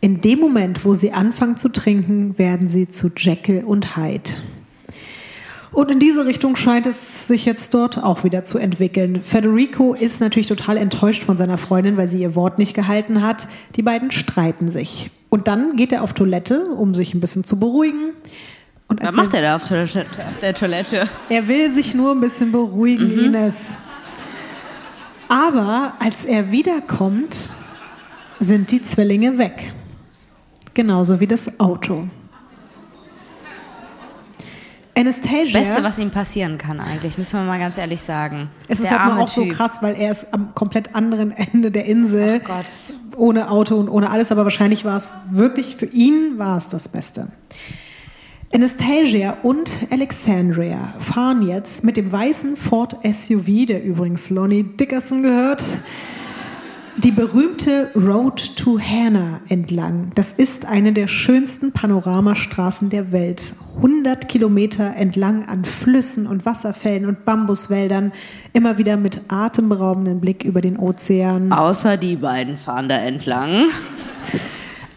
in dem Moment, wo sie anfangen zu trinken, werden sie zu Jekyll und Hyde. Und in diese Richtung scheint es sich jetzt dort auch wieder zu entwickeln. Federico ist natürlich total enttäuscht von seiner Freundin, weil sie ihr Wort nicht gehalten hat. Die beiden streiten sich. Und dann geht er auf Toilette, um sich ein bisschen zu beruhigen. Und Was macht er da auf Toilette- auf der Toilette? er will sich nur ein bisschen beruhigen, Mhm. Ines. Aber als er wiederkommt, sind die Zwillinge weg. Genauso wie das Auto. Anastasia. Beste, was ihm passieren kann eigentlich, müssen wir mal ganz ehrlich sagen. Es ist Der halt nur auch so Typ. krass, weil er ist am komplett anderen Ende der Insel. Ach Gott. Ohne Auto und ohne alles, aber wahrscheinlich war es wirklich für ihn war es das Beste. Anastasia und Alexandria fahren jetzt mit dem weißen Ford SUV, der übrigens Lonnie Dickerson gehört, die berühmte Road to Hannah entlang. Das ist eine der schönsten Panoramastraßen der Welt. 100 Kilometer entlang an Flüssen und Wasserfällen und Bambuswäldern, immer wieder mit atemberaubendem Blick über den Ozean. Außer die beiden fahren da entlang.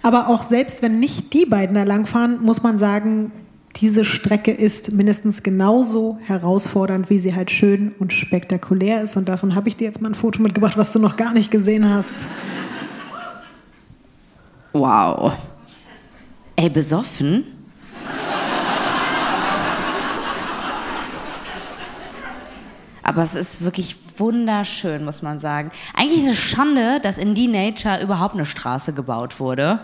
Aber auch selbst wenn nicht die beiden da langfahren, muss man sagen, diese Strecke ist mindestens genauso herausfordernd, wie sie halt schön und spektakulär ist. Und davon habe ich dir jetzt mal ein Foto mitgebracht, was du noch gar nicht gesehen hast. Wow. Ey, besoffen? Aber es ist wirklich wunderschön, muss man sagen. Eigentlich eine Schande, dass in die Nature überhaupt eine Straße gebaut wurde.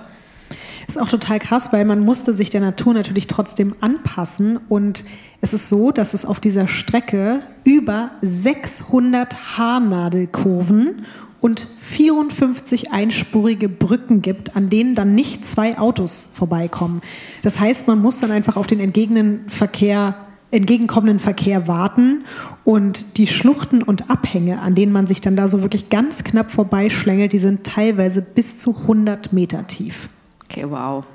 Ist auch total krass, weil man musste sich der Natur natürlich trotzdem anpassen. Und es ist so, dass es auf dieser Strecke über 600 Haarnadelkurven und 54 einspurige Brücken gibt, an denen dann nicht zwei Autos vorbeikommen. Das heißt, man muss dann einfach auf den entgegenen Verkehr entgegenkommenden Verkehr warten und die Schluchten und Abhänge, an denen man sich dann da so wirklich ganz knapp vorbeischlängelt, die sind teilweise bis zu 100 Meter tief. Okay, wow.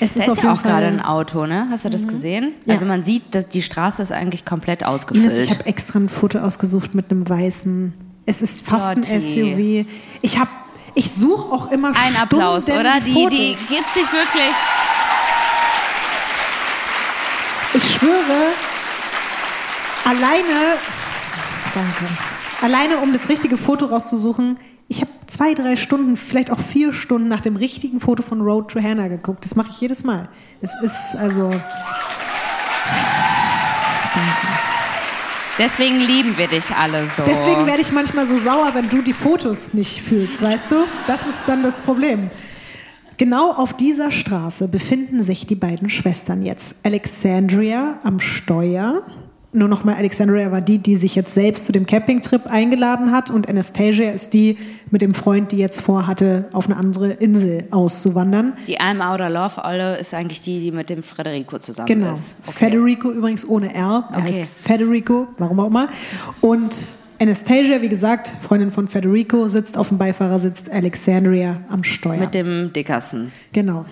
Es Da ist, ist, auf ja auch gerade ein Auto, ne? Hast du das gesehen? Ja. Also man sieht, dass die Straße ist eigentlich komplett Ines, ausgefüllt. ich habe extra ein Foto ausgesucht mit einem weißen. Es ist fast ein Lotti. SUV. Ich habe, ich suche auch immer Ein Applaus, oder? Die, Fotos. die gibt sich wirklich. Ich schwöre, alleine, danke, alleine um das richtige Foto rauszusuchen, ich habe zwei, drei Stunden, vielleicht auch vier Stunden nach dem richtigen Foto von Road to Hannah geguckt. Das mache ich jedes Mal. Es ist also, Deswegen lieben wir dich alle so. deswegen werde ich manchmal so sauer, wenn du die Fotos nicht fühlst, weißt du? Das ist dann das Problem. Genau auf dieser Straße befinden sich die beiden Schwestern jetzt. Alexandria am Steuer. Nur nochmal, Alexandria war die, die sich jetzt selbst zu dem Campingtrip eingeladen hat und Anastasia ist die mit dem Freund, die jetzt vorhatte, auf eine andere Insel auszuwandern. Die I'm Outer Love Olle ist eigentlich die, die mit dem Federico zusammen Genau. ist. Federico übrigens ohne R. Er Okay. heißt Federico, warum auch immer. Und Anastasia, wie gesagt, Freundin von Federico, sitzt auf dem Beifahrersitz, Alexandria am Steuer. Mit dem Dickerson. genau.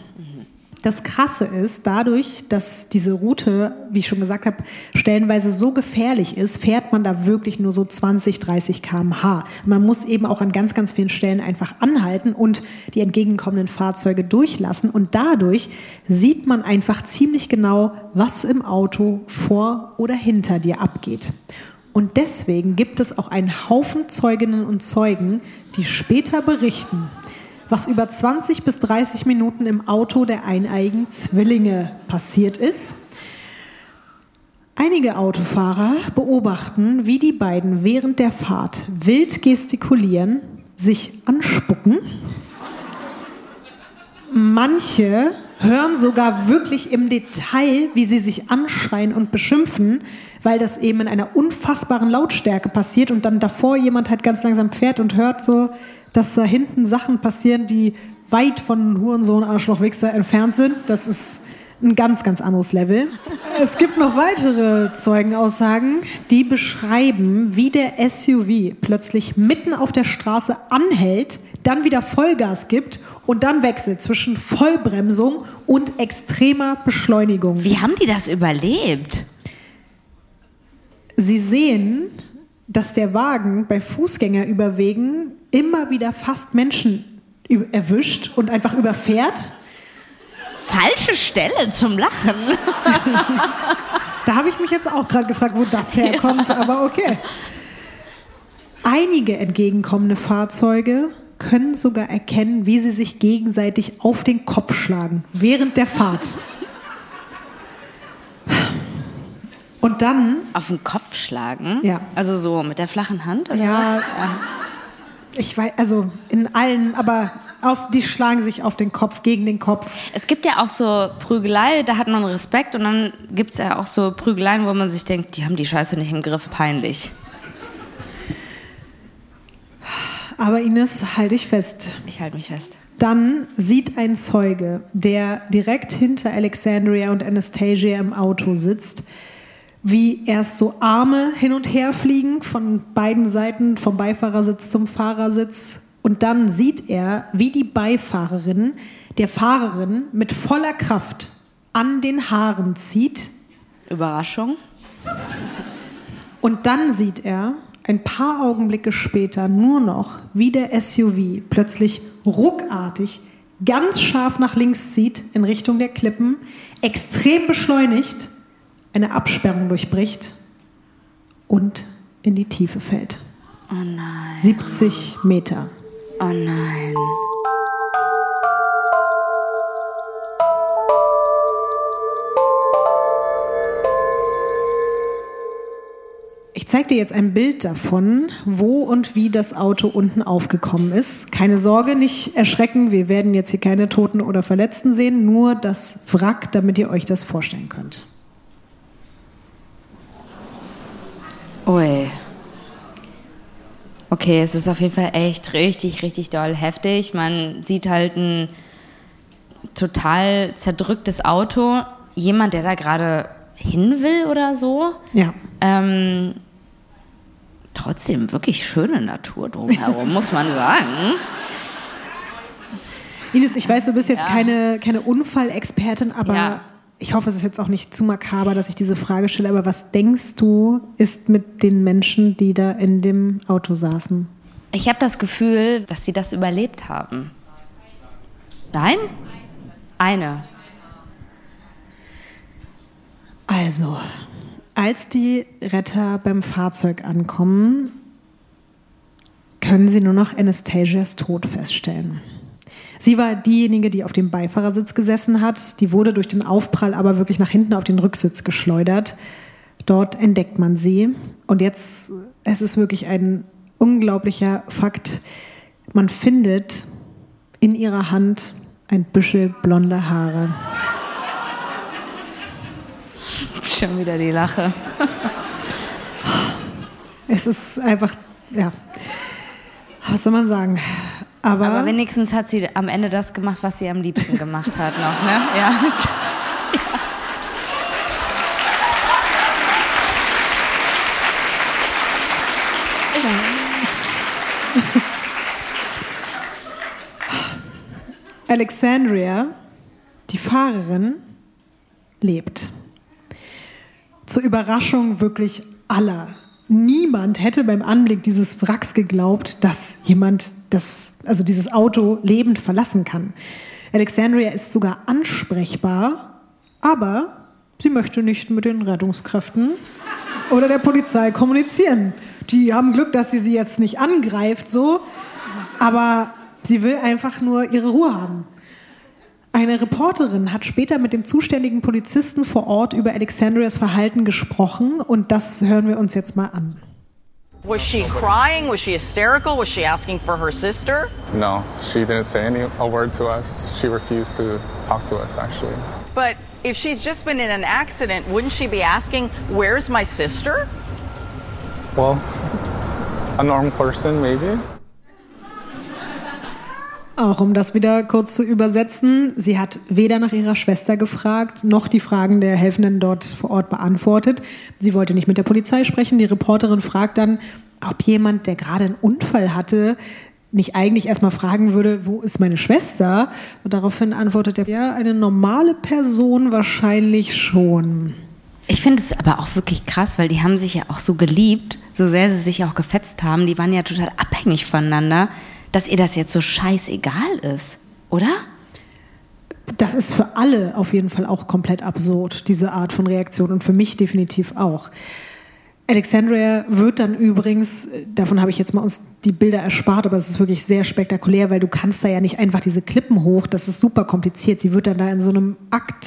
Das Krasse ist, dadurch, dass diese Route, wie ich schon gesagt habe, stellenweise so gefährlich ist, fährt man da wirklich nur so 20, 30 km/h. Man muss eben auch an ganz, ganz vielen Stellen einfach anhalten und die entgegenkommenden Fahrzeuge durchlassen. Und dadurch sieht man einfach ziemlich genau, was im Auto vor oder hinter dir abgeht. Und deswegen gibt es auch einen Haufen Zeuginnen und Zeugen, die später berichten, was über 20 bis 30 Minuten im Auto der eineigen Zwillinge passiert ist. Einige Autofahrer beobachten, wie die beiden während der Fahrt wild gestikulieren, sich anspucken. Manche hören sogar wirklich im Detail, wie sie sich anschreien und beschimpfen, weil das eben in einer unfassbaren Lautstärke passiert und dann davor jemand halt ganz langsam fährt und hört so, dass da hinten Sachen passieren, die weit von Hurensohn, Arschloch, Wichser entfernt sind. Das ist ein ganz, ganz anderes Level. Es gibt noch weitere Zeugenaussagen, die beschreiben, wie der SUV plötzlich mitten auf der Straße anhält, dann wieder Vollgas gibt und dann wechselt zwischen Vollbremsung und extremer Beschleunigung. Wie haben die das überlebt? Sie sehen, dass der Wagen bei Fußgängerüberwegen immer wieder fast Menschen erwischt und einfach überfährt. Falsche Stelle zum Lachen. Da habe ich mich jetzt auch gerade gefragt, wo das herkommt, aber okay. Einige entgegenkommende Fahrzeuge können sogar erkennen, wie sie sich gegenseitig auf den Kopf schlagen während der Fahrt. Und dann, Auf den Kopf schlagen? Ja. Also so mit der flachen Hand oder Ja. was? Ich weiß, also in allen, aber auf, die schlagen sich auf den Kopf, gegen den Kopf. Es gibt ja auch so Prügelei, da hat man Respekt und dann gibt es ja auch so Prügeleien, wo man sich denkt, die haben die Scheiße nicht im Griff, peinlich. Aber Ines, halte ich fest. Ich halte mich fest. Dann sieht ein Zeuge, der direkt hinter Alexandria und Anastasia im Auto sitzt, wie erst so Arme hin und her fliegen von beiden Seiten, vom Beifahrersitz zum Fahrersitz. Und dann sieht er, wie die Beifahrerin der Fahrerin mit voller Kraft an den Haaren zieht. Überraschung. Und dann sieht er ein paar Augenblicke später nur noch, wie der SUV plötzlich ruckartig ganz scharf nach links zieht in Richtung der Klippen, extrem beschleunigt, eine Absperrung durchbricht und in die Tiefe fällt. Oh nein. 70 Meter. Oh nein. Ich zeige dir jetzt ein Bild davon, wo und wie das Auto unten aufgekommen ist. Keine Sorge, nicht erschrecken, wir werden jetzt hier keine Toten oder Verletzten sehen, nur das Wrack, damit ihr euch das vorstellen könnt. Ui. Okay, es ist auf jeden Fall echt richtig, richtig doll heftig. Man sieht halt ein total zerdrücktes Auto. Jemand, der da gerade hin will oder so. Ja. Ähm, trotzdem wirklich schöne Natur drumherum, muss man sagen. Ines, ich weiß, du bist jetzt keine, keine Unfallexpertin, aber Ja. Ich hoffe, es ist jetzt auch nicht zu makaber, dass ich diese Frage stelle. Aber was denkst du, ist mit den Menschen, die da in dem Auto saßen? Ich habe das Gefühl, dass sie das überlebt haben. Nein? Eine. Also, als die Retter beim Fahrzeug ankommen, können sie nur noch Anastasias Tod feststellen. Sie war diejenige, die auf dem Beifahrersitz gesessen hat. Die wurde durch den Aufprall aber wirklich nach hinten auf den Rücksitz geschleudert. Dort entdeckt man sie. Und jetzt, es ist wirklich ein unglaublicher Fakt. Man findet in ihrer Hand ein Büschel blonder Haare. Schon wieder die Lache. Es ist einfach, ja, was soll man sagen? Aber, Aber wenigstens hat sie am Ende das gemacht, was sie am liebsten gemacht hat noch, ne? *laughs* Ja. Alexandria Die Fahrerin lebt. Zur Überraschung wirklich aller. Niemand hätte beim Anblick dieses Wracks geglaubt, dass jemand das, also dieses Auto lebend verlassen kann. Alexandria ist sogar ansprechbar, aber sie möchte nicht mit den Rettungskräften oder der Polizei kommunizieren. Die haben Glück, dass sie sie jetzt nicht angreift, so, aber sie will einfach nur ihre Ruhe haben. Eine Reporterin hat später mit dem zuständigen Polizisten vor Ort über Alexandrias Verhalten gesprochen und das hören wir uns jetzt mal an. Was she crying? Was she hysterical? Was she asking for her sister? No, she didn't say any a word to us. She refused to talk to us actually. But if she's just been in an accident, wouldn't she be asking, Where's my sister? Well, a normal person maybe. Auch um das wieder kurz zu übersetzen, sie hat weder nach ihrer Schwester gefragt, noch die Fragen der Helfenden dort vor Ort beantwortet. Sie wollte nicht mit der Polizei sprechen. Die Reporterin fragt dann, ob jemand, der gerade einen Unfall hatte, nicht eigentlich erstmal fragen würde, wo ist meine Schwester? Und daraufhin antwortet er, ja, eine normale Person wahrscheinlich schon. Ich finde es aber auch wirklich krass, weil die haben sich ja auch so geliebt, so sehr sie sich auch gefetzt haben. Die waren ja total abhängig voneinander, dass ihr das jetzt so scheißegal ist, oder? Das ist für alle auf jeden Fall auch komplett absurd, diese Art von Reaktion und für mich definitiv auch. Alexandria wird dann übrigens, davon habe ich jetzt mal uns die Bilder erspart, aber es ist wirklich sehr spektakulär, weil du kannst da ja nicht einfach diese Klippen hoch, das ist super kompliziert. Sie wird dann da in so einem Akt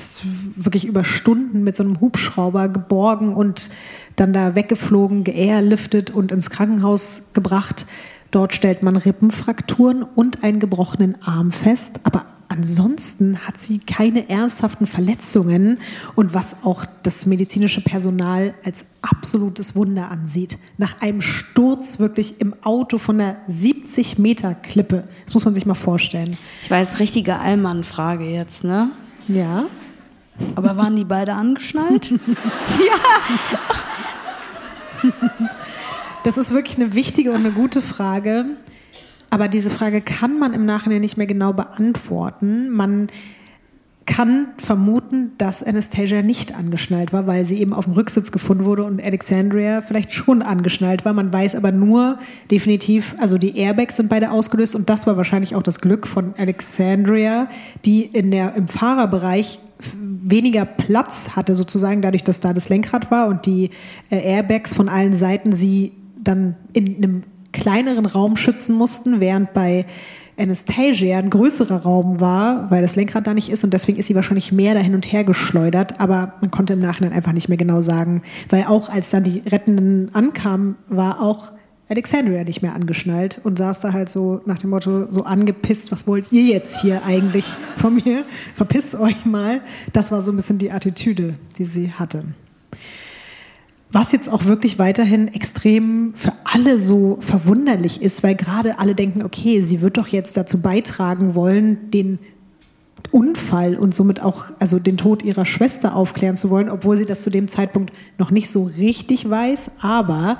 wirklich über Stunden mit so einem Hubschrauber geborgen und dann da weggeflogen, geairliftet und ins Krankenhaus gebracht. Dort stellt man Rippenfrakturen und einen gebrochenen Arm fest, aber ansonsten hat sie keine ernsthaften Verletzungen und was auch das medizinische Personal als absolutes Wunder ansieht. Nach einem Sturz wirklich im Auto von einer 70 Meter Klippe. Das muss man sich mal vorstellen. Ich weiß, richtige Allmann-Frage jetzt, ne? Ja. Aber waren die beide angeschnallt? *laughs* *laughs* *laughs* Das ist wirklich eine wichtige und eine gute Frage. Aber diese Frage kann man im Nachhinein nicht mehr genau beantworten. Man kann vermuten, dass Anastasia nicht angeschnallt war, weil sie eben auf dem Rücksitz gefunden wurde und Alexandria vielleicht schon angeschnallt war. Man weiß aber nur definitiv, also die Airbags sind beide ausgelöst und das war wahrscheinlich auch das Glück von Alexandria, die in der, im Fahrerbereich weniger Platz hatte sozusagen, dadurch, dass da das Lenkrad war und die äh, Airbags von allen Seiten sie dann in einem kleineren Raum schützen mussten, während bei Anastasia ein größerer Raum war, weil das Lenkrad da nicht ist und deswegen ist sie wahrscheinlich mehr da hin und her geschleudert, aber man konnte im Nachhinein einfach nicht mehr genau sagen, weil auch als dann die Rettenden ankamen, war auch Alexandria nicht mehr angeschnallt und saß da halt so nach dem Motto so angepisst, was wollt ihr jetzt hier eigentlich von mir? Verpisst euch mal. Das war so ein bisschen die Attitüde, die sie hatte. Was jetzt auch wirklich weiterhin extrem für alle so verwunderlich ist, weil gerade alle denken, okay, sie wird doch jetzt dazu beitragen wollen, den Unfall und somit auch also den Tod ihrer Schwester aufklären zu wollen, obwohl sie das zu dem Zeitpunkt noch nicht so richtig weiß. Aber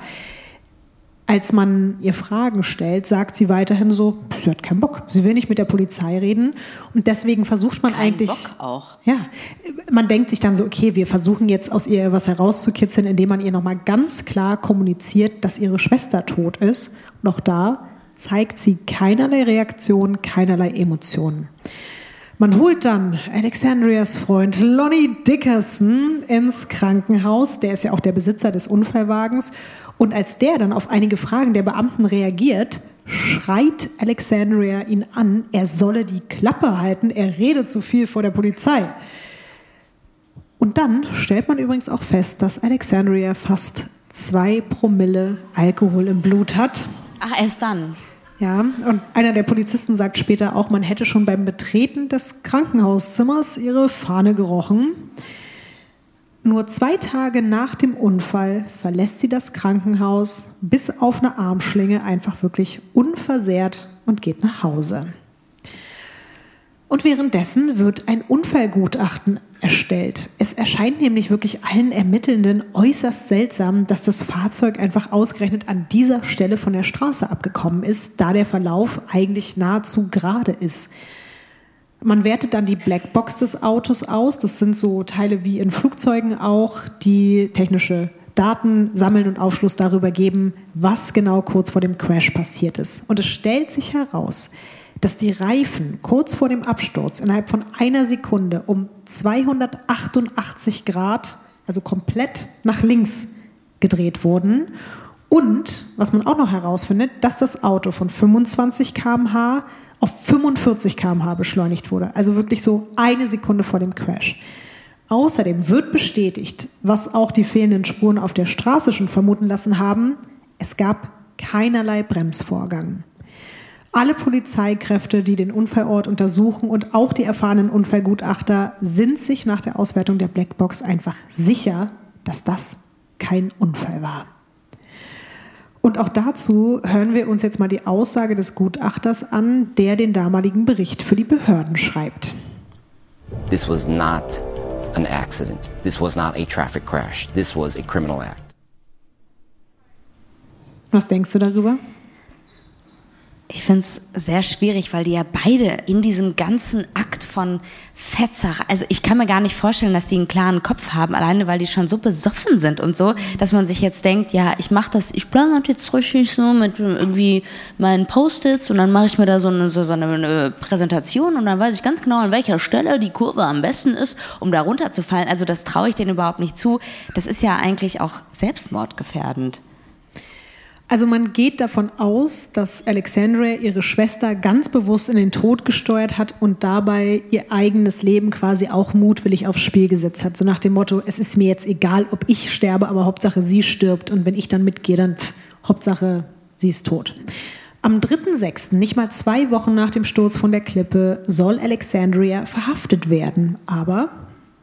als man ihr Fragen stellt, sagt sie weiterhin so, sie hat keinen Bock. Sie will nicht mit der Polizei reden. Und deswegen versucht man Kein eigentlich. Bock auch. Ja, man denkt sich dann so, okay, wir versuchen jetzt aus ihr was herauszukitzeln, indem man ihr nochmal ganz klar kommuniziert, dass ihre Schwester tot ist. Und auch da zeigt sie keinerlei Reaktion, keinerlei Emotionen. Man holt dann Alexandrias Freund Lonnie Dickerson ins Krankenhaus. Der ist ja auch der Besitzer des Unfallwagens. Und als der dann auf einige Fragen der Beamten reagiert, schreit Alexandria ihn an, er solle die Klappe halten, er redet zu viel vor der Polizei. Und dann stellt man übrigens auch fest, dass Alexandria fast zwei Promille Alkohol im Blut hat. Ach, erst dann. Ja, und einer der Polizisten sagt später auch, man hätte schon beim Betreten des Krankenhauszimmers ihre Fahne gerochen. Nur zwei Tage nach dem Unfall verlässt sie das Krankenhaus bis auf eine Armschlinge einfach wirklich unversehrt und geht nach Hause. Und währenddessen wird ein Unfallgutachten erstellt. Es erscheint nämlich wirklich allen Ermittelnden äußerst seltsam, dass das Fahrzeug einfach ausgerechnet an dieser Stelle von der Straße abgekommen ist, da der Verlauf eigentlich nahezu gerade ist. Man wertet dann die Blackbox des Autos aus. Das sind so Teile wie in Flugzeugen auch, die technische Daten sammeln und Aufschluss darüber geben, was genau kurz vor dem Crash passiert ist. Und es stellt sich heraus, dass die Reifen kurz vor dem Absturz innerhalb von einer Sekunde um 288 Grad, also komplett nach links gedreht wurden. Und, was man auch noch herausfindet, dass das Auto von 25 km/h auf 45 km/h beschleunigt wurde. Also wirklich so eine Sekunde vor dem Crash. Außerdem wird bestätigt, was auch die fehlenden Spuren auf der Straße schon vermuten lassen haben, es gab keinerlei Bremsvorgang. Alle Polizeikräfte, die den Unfallort untersuchen und auch die erfahrenen Unfallgutachter sind sich nach der Auswertung der Blackbox einfach sicher, dass das kein Unfall war. Und auch dazu hören wir uns jetzt mal die Aussage des Gutachters an, der den damaligen Bericht für die Behörden schreibt. This was not an accident. This was not a traffic crash. This was a criminal act. Was denkst du darüber? Ich finde es sehr schwierig, weil die ja beide in diesem ganzen Akt von Fettsache, also ich kann mir gar nicht vorstellen, dass die einen klaren Kopf haben, alleine weil die schon so besoffen sind und so, dass man sich jetzt denkt, ja, ich mache das, ich plane das jetzt richtig so mit irgendwie meinen Post-its und dann mache ich mir da so eine, so, so eine Präsentation und dann weiß ich ganz genau, an welcher Stelle die Kurve am besten ist, um da runterzufallen. Also das traue ich denen überhaupt nicht zu. Das ist ja eigentlich auch selbstmordgefährdend. Also man geht davon aus, dass Alexandria ihre Schwester ganz bewusst in den Tod gesteuert hat und dabei ihr eigenes Leben quasi auch mutwillig aufs Spiel gesetzt hat. So nach dem Motto, es ist mir jetzt egal, ob ich sterbe, aber Hauptsache sie stirbt und wenn ich dann mitgehe, dann pff, Hauptsache sie ist tot. Am 3.6., nicht mal zwei Wochen nach dem Sturz von der Klippe, soll Alexandria verhaftet werden. Aber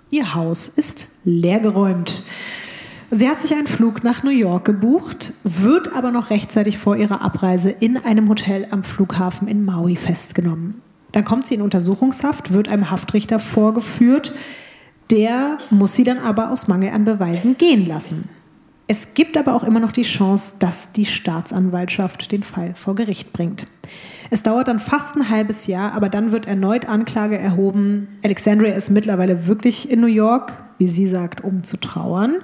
ihr Haus ist leergeräumt. Sie hat sich einen Flug nach New York gebucht, wird aber noch rechtzeitig vor ihrer Abreise in einem Hotel am Flughafen in Maui festgenommen. Dann kommt sie in Untersuchungshaft, wird einem Haftrichter vorgeführt. Der muss sie dann aber aus Mangel an Beweisen gehen lassen. Es gibt aber auch immer noch die Chance, dass die Staatsanwaltschaft den Fall vor Gericht bringt. Es dauert dann fast ein halbes Jahr, aber dann wird erneut Anklage erhoben. Alexandria ist mittlerweile wirklich in New York, wie sie sagt, um zu trauern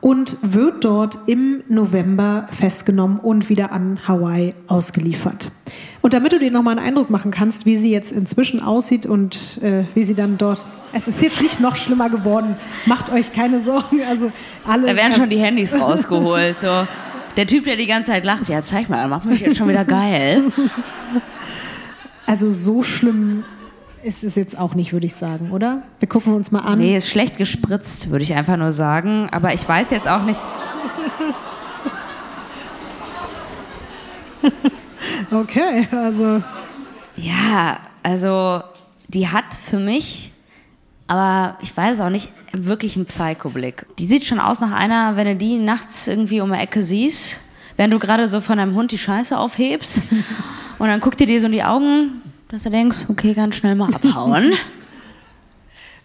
und wird dort im November festgenommen und wieder an Hawaii ausgeliefert. Und damit du dir nochmal einen Eindruck machen kannst, wie sie jetzt inzwischen aussieht und äh, wie sie dann dort. Es ist jetzt nicht noch schlimmer geworden. Macht euch keine Sorgen. Also alle. Da werden schon die Handys rausgeholt. So. Der Typ, der die ganze Zeit lacht, ja, zeig mal, mach mich jetzt schon wieder geil. Also so schlimm ist es jetzt auch nicht, würde ich sagen, oder? Wir gucken uns mal an. Nee, ist schlecht gespritzt, würde ich einfach nur sagen. Aber ich weiß jetzt auch nicht. *laughs* okay, also. Ja, also die hat für mich, aber ich weiß auch nicht, wirklich einen Psycho-Blick. Die sieht schon aus nach einer, wenn du die nachts irgendwie um die Ecke siehst, während du gerade so von deinem Hund die Scheiße aufhebst. *laughs* Und dann guckt ihr dir so in die Augen, dass du denkst, okay, ganz schnell mal abhauen. *laughs*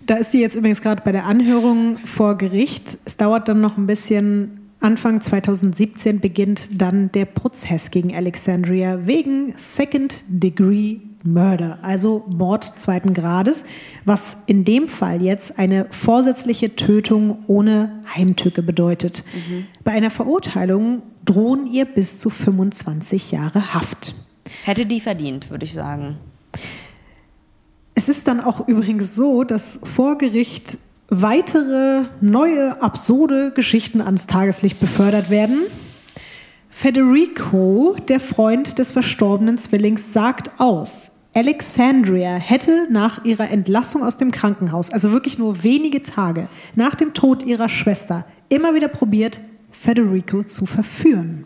Da ist sie jetzt übrigens gerade bei der Anhörung vor Gericht. Es dauert dann noch ein bisschen. Anfang 2017 beginnt dann der Prozess gegen Alexandria wegen Second Degree Murder, also Mord zweiten Grades, was in dem Fall jetzt eine vorsätzliche Tötung ohne Heimtücke bedeutet. Mhm. Bei einer Verurteilung drohen ihr bis zu 25 Jahre Haft. Hätte die verdient, würde ich sagen. Es ist dann auch übrigens so, dass vor Gericht weitere neue absurde Geschichten ans Tageslicht befördert werden. Federico, der Freund des verstorbenen Zwillings, sagt aus, Alexandria hätte nach ihrer Entlassung aus dem Krankenhaus, also wirklich nur wenige Tage nach dem Tod ihrer Schwester, immer wieder probiert, Federico zu verführen.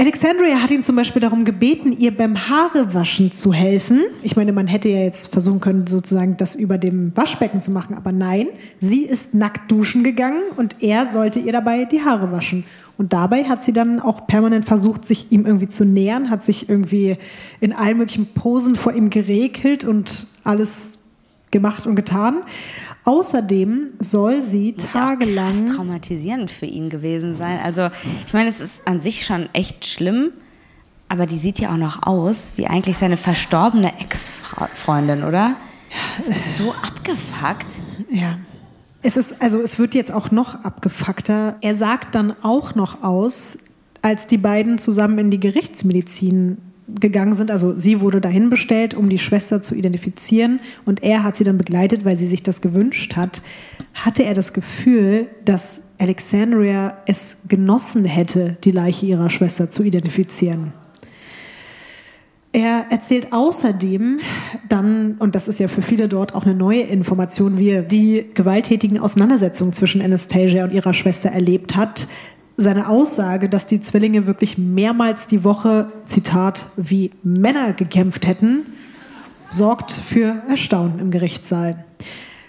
Alexandria hat ihn zum Beispiel darum gebeten, ihr beim Haarewaschen zu helfen. Ich meine, man hätte ja jetzt versuchen können, sozusagen das über dem Waschbecken zu machen, aber nein, sie ist nackt duschen gegangen und er sollte ihr dabei die Haare waschen. Und dabei hat sie dann auch permanent versucht, sich ihm irgendwie zu nähern, hat sich irgendwie in allen möglichen Posen vor ihm geregelt und alles gemacht und getan. Außerdem soll sie Muss tagelang. Ja krass traumatisierend für ihn gewesen sein. Also, ich meine, es ist an sich schon echt schlimm, Aber die sieht ja auch noch aus wie eigentlich seine verstorbene Ex-Freundin, oder? Das ist so abgefuckt. Ja. Es ist, also es wird jetzt auch noch abgefuckter. Er sagt dann auch noch aus, als die beiden zusammen in die Gerichtsmedizin gegangen sind, also sie wurde dahin bestellt, um die Schwester zu identifizieren und er hat sie dann begleitet, weil sie sich das gewünscht hat, hatte er das Gefühl, dass Alexandria es genossen hätte, die Leiche ihrer Schwester zu identifizieren. Er erzählt außerdem dann, und das ist ja für viele dort auch eine neue Information, wie er die gewalttätigen Auseinandersetzungen zwischen Anastasia und ihrer Schwester erlebt hat. Seine Aussage, dass die Zwillinge wirklich mehrmals die Woche, Zitat, wie Männer gekämpft hätten, sorgt für Erstaunen im Gerichtssaal.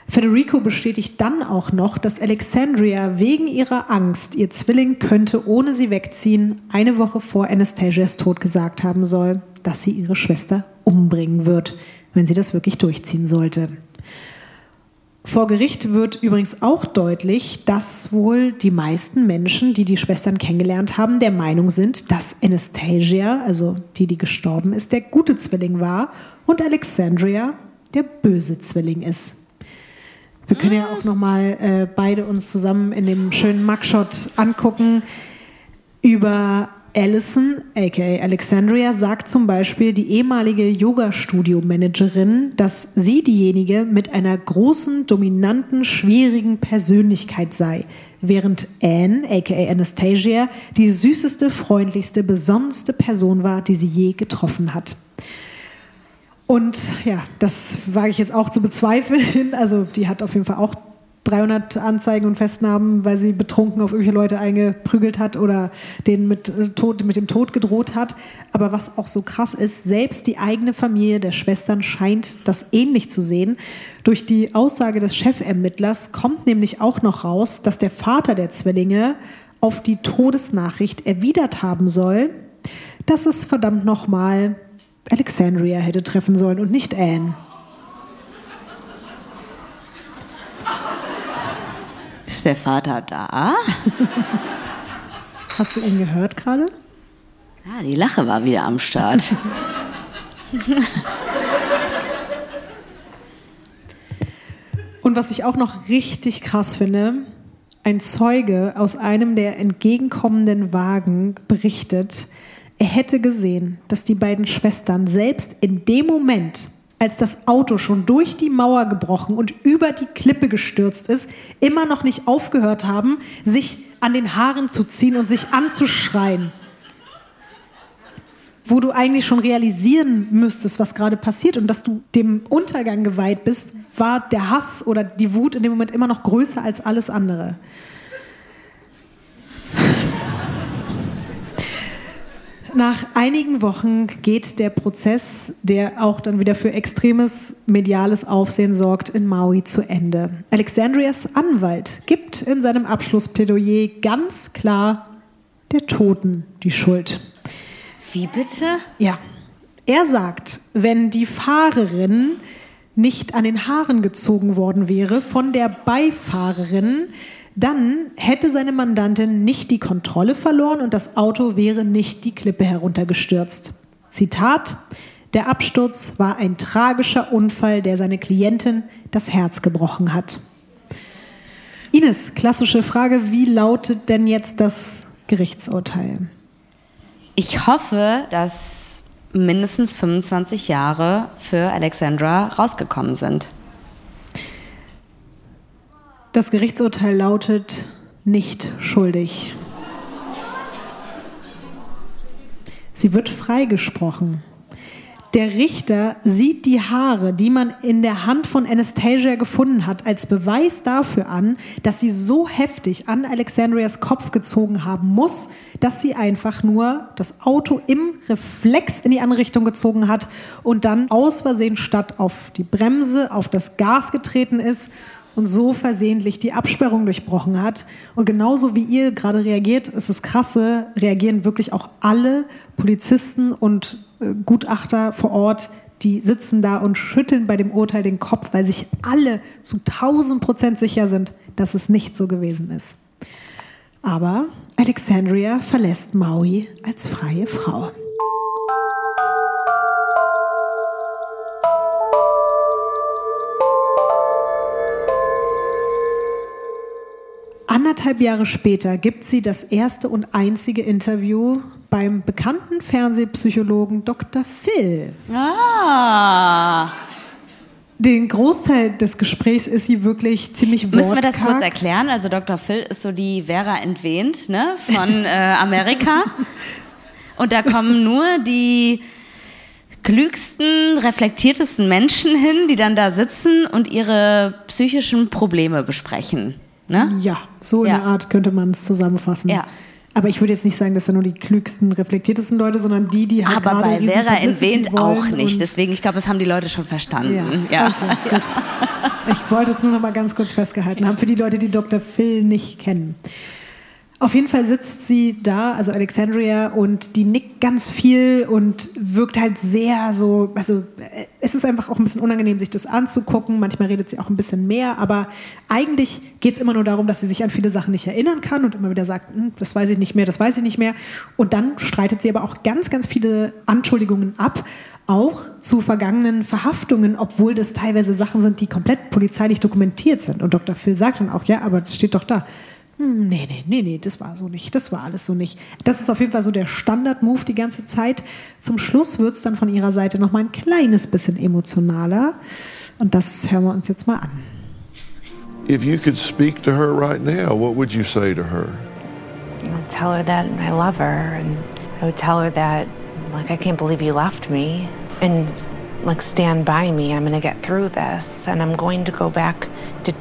Federico bestätigt dann auch noch, dass Alexandria wegen ihrer Angst, ihr Zwilling könnte ohne sie wegziehen, eine Woche vor Anastasias Tod gesagt haben soll, dass sie ihre Schwester umbringen wird, wenn sie das wirklich durchziehen sollte. Vor Gericht wird übrigens auch deutlich, dass wohl die meisten Menschen, die die Schwestern kennengelernt haben, der Meinung sind, dass Anastasia, also die, die gestorben ist, der gute Zwilling war und Alexandria der böse Zwilling ist. Wir können ja auch noch mal äh, beide uns zusammen in dem schönen Mugshot angucken. Über Allison, aka Alexandria, sagt zum Beispiel die ehemalige Yoga-Studio-Managerin, dass sie diejenige mit einer großen, dominanten, schwierigen Persönlichkeit sei, während Anne, aka Anastasia, die süßeste, freundlichste, besonnenste Person war, die sie je getroffen hat. Und ja, das wage ich jetzt auch zu bezweifeln. Also die hat auf jeden Fall auch 300 Anzeigen und Festnahmen, weil sie betrunken auf irgendwelche Leute eingeprügelt hat oder denen mit, äh, Tod, mit dem Tod gedroht hat. Aber was auch so krass ist, selbst die eigene Familie der Schwestern scheint das ähnlich zu sehen. Durch die Aussage des Chefermittlers kommt nämlich auch noch raus, dass der Vater der Zwillinge auf die Todesnachricht erwidert haben soll, dass es verdammt nochmal Alexandria hätte treffen sollen und nicht Anne. Der Vater da? *laughs* Hast du ihn gehört gerade? Ja, die Lache war wieder am Start. *laughs* Und was ich auch noch richtig krass finde, ein Zeuge aus einem der entgegenkommenden Wagen berichtet, er hätte gesehen, dass die beiden Schwestern selbst in dem Moment, als das Auto schon durch die Mauer gebrochen und über die Klippe gestürzt ist, immer noch nicht aufgehört haben, sich an den Haaren zu ziehen und sich anzuschreien. Wo du eigentlich schon realisieren müsstest, was gerade passiert und dass du dem Untergang geweiht bist, war der Hass oder die Wut in dem Moment immer noch größer als alles andere. Nach einigen Wochen geht der Prozess, der auch dann wieder für extremes mediales Aufsehen sorgt, in Maui zu Ende. Alexandrias Anwalt gibt in seinem Abschlussplädoyer ganz klar der Toten die Schuld. Wie bitte? Ja. Er sagt, wenn die Fahrerin nicht an den Haaren gezogen worden wäre von der Beifahrerin, dann hätte seine Mandantin nicht die Kontrolle verloren und das Auto wäre nicht die Klippe heruntergestürzt. Zitat, der Absturz war ein tragischer Unfall, der seine Klientin das Herz gebrochen hat. Ines, klassische Frage, wie lautet denn jetzt das Gerichtsurteil? Ich hoffe, dass mindestens 25 Jahre für Alexandra rausgekommen sind. Das Gerichtsurteil lautet nicht schuldig. Sie wird freigesprochen. Der Richter sieht die Haare, die man in der Hand von Anastasia gefunden hat, als Beweis dafür an, dass sie so heftig an Alexandrias Kopf gezogen haben muss, dass sie einfach nur das Auto im Reflex in die andere Richtung gezogen hat und dann aus Versehen statt auf die Bremse auf das Gas getreten ist und so versehentlich die Absperrung durchbrochen hat. Und genauso wie ihr gerade reagiert, ist es krasse, reagieren wirklich auch alle Polizisten und äh, Gutachter vor Ort, die sitzen da und schütteln bei dem Urteil den Kopf, weil sich alle zu 1000 Prozent sicher sind, dass es nicht so gewesen ist. Aber Alexandria verlässt Maui als freie Frau. Anderthalb Jahre später gibt sie das erste und einzige Interview beim bekannten Fernsehpsychologen Dr. Phil. Ah. Den Großteil des Gesprächs ist sie wirklich ziemlich Müssen wir das wortkarg. kurz erklären? Also Dr. Phil ist so die Vera entwehnt ne, von *laughs* äh, Amerika. Und da kommen nur die klügsten, reflektiertesten Menschen hin, die dann da sitzen und ihre psychischen Probleme besprechen. Ne? Ja, so in Ja. der Art könnte man es zusammenfassen. Ja. Aber ich würde jetzt nicht sagen, dass da nur die klügsten, reflektiertesten Leute, sondern die, die halt Aber gerade bei Vera entwehnt auch nicht. Deswegen, ich glaube, das haben die Leute schon verstanden. Ja, Ja. okay, *laughs* gut. Ich wollte es nur noch mal ganz kurz festgehalten haben, für die Leute, die Dr. Phil nicht kennen. Auf jeden Fall sitzt sie da, also Alexandria, und die nickt ganz viel und wirkt halt sehr so, also äh, es ist einfach auch ein bisschen unangenehm, sich das anzugucken. Manchmal redet sie auch ein bisschen mehr, aber eigentlich geht es immer nur darum, dass sie sich an viele Sachen nicht erinnern kann und immer wieder sagt, "Hm, das weiß ich nicht mehr, das weiß ich nicht mehr. Und dann streitet sie aber auch ganz, ganz viele Anschuldigungen ab, auch zu vergangenen Verhaftungen, obwohl das teilweise Sachen sind, die komplett polizeilich dokumentiert sind. Und Dr. Phil sagt dann auch, ja, aber das steht doch da. Hm, Nee, nee, nee, nee, das war so nicht. Das war alles so nicht. Das ist auf jeden Fall so der Standard-Move die ganze Zeit. Zum Schluss wird es dann von ihrer Seite noch mal ein kleines bisschen emotionaler. Und das hören wir uns jetzt mal an. If you could speak to her right now, what would you say to her? I would tell her that I love her, and I would tell her that, like, I can't believe you left me, and like, stand by me. I'm going to get through this, and I'm going to go back to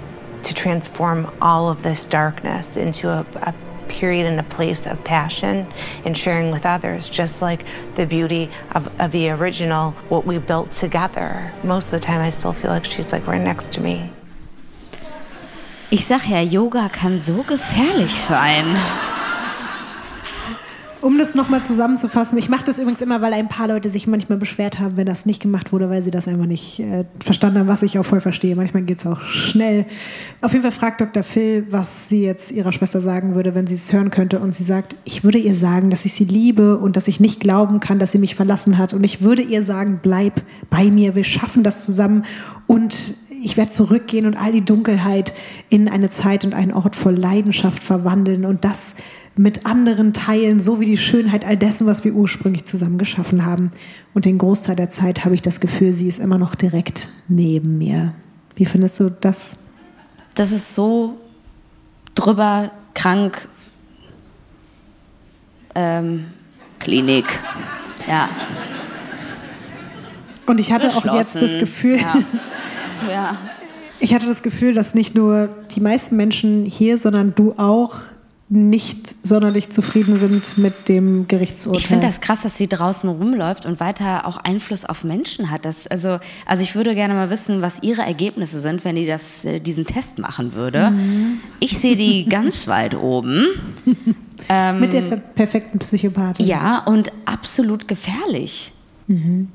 to transform all of this darkness into a, a period and a place of passion and sharing with others, just like the beauty of, of the original, what we built together. Most of the time, I still feel like she's like right next to me. Ich sag ja, Yoga kann so gefährlich sein. Um das nochmal zusammenzufassen, ich mache das übrigens immer, weil ein paar Leute sich manchmal beschwert haben, wenn das nicht gemacht wurde, weil sie das einfach nicht äh, verstanden haben, was ich auch voll verstehe. Manchmal geht es auch schnell. Auf jeden Fall fragt Dr. Phil, was sie jetzt ihrer Schwester sagen würde, wenn sie es hören könnte. Und sie sagt, ich würde ihr sagen, dass ich sie liebe und dass ich nicht glauben kann, dass sie mich verlassen hat. Und ich würde ihr sagen, bleib bei mir, wir schaffen das zusammen. Und ich werde zurückgehen und all die Dunkelheit in eine Zeit und einen Ort voll Leidenschaft verwandeln und das mit anderen teilen, so wie die Schönheit all dessen, was wir ursprünglich zusammen geschaffen haben. Und den Großteil der Zeit habe ich das Gefühl, sie ist immer noch direkt neben mir. Wie findest du das? Das ist so drüber, krank. Ähm, Klinik. Ja. Und ich hatte auch jetzt das. Gefühl, Ja. ja. ich hatte das Gefühl, dass nicht nur die meisten Menschen hier, sondern du auch nicht sonderlich zufrieden sind mit dem Gerichtsurteil. Ich finde das krass, dass sie draußen rumläuft und weiter auch Einfluss auf Menschen hat. Das, also, also ich würde gerne mal wissen, was ihre Ergebnisse sind, wenn die das, äh, diesen Test machen würde. Mhm. Ich sehe die *laughs* ganz weit oben. Ähm, mit der per- perfekten Psychopathin. Ja, und absolut gefährlich. Mhm.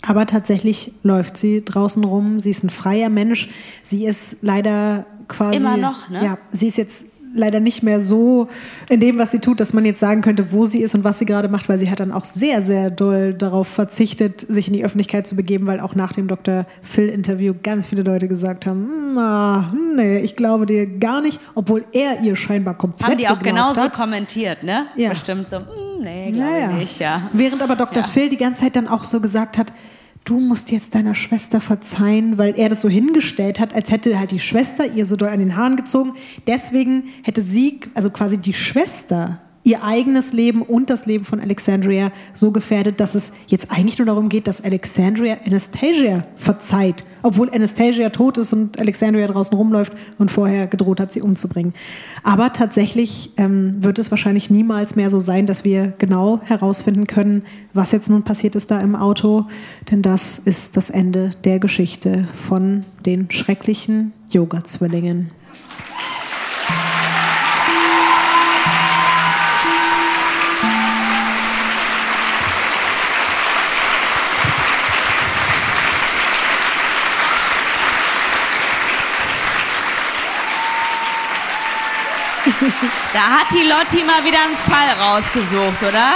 Aber tatsächlich läuft sie draußen rum. Sie ist ein freier Mensch. Sie ist leider quasi. Immer noch, ne? Ja, sie ist jetzt leider nicht mehr so in dem, was sie tut, dass man jetzt sagen könnte, wo sie ist und was sie gerade macht, weil sie hat dann auch sehr, sehr doll darauf verzichtet, sich in die Öffentlichkeit zu begeben, weil auch nach dem Dr. Phil-Interview ganz viele Leute gesagt haben, "Hm, ah, nee, ich glaube dir gar nicht, obwohl er ihr scheinbar komplett Haben die auch genauso hat. kommentiert, ne? Ja. Bestimmt so, nee, glaube Naja. nicht, ja. Während aber Dr. Ja. Phil die ganze Zeit dann auch so gesagt hat, du musst jetzt deiner Schwester verzeihen, weil er das so hingestellt hat, als hätte halt die Schwester ihr so doll an den Haaren gezogen. Deswegen hätte sie, also quasi die Schwester, ihr eigenes Leben und das Leben von Alexandria so gefährdet, dass es jetzt eigentlich nur darum geht, dass Alexandria Anastasia verzeiht, obwohl Anastasia tot ist und Alexandria draußen rumläuft und vorher gedroht hat, sie umzubringen. Aber tatsächlich ähm, wird es wahrscheinlich niemals mehr so sein, dass wir genau herausfinden können, was jetzt nun passiert ist da im Auto, denn das ist das Ende der Geschichte von den schrecklichen Yoga-Zwillingen. *laughs* Da hat die Lotti mal wieder einen Fall rausgesucht, oder?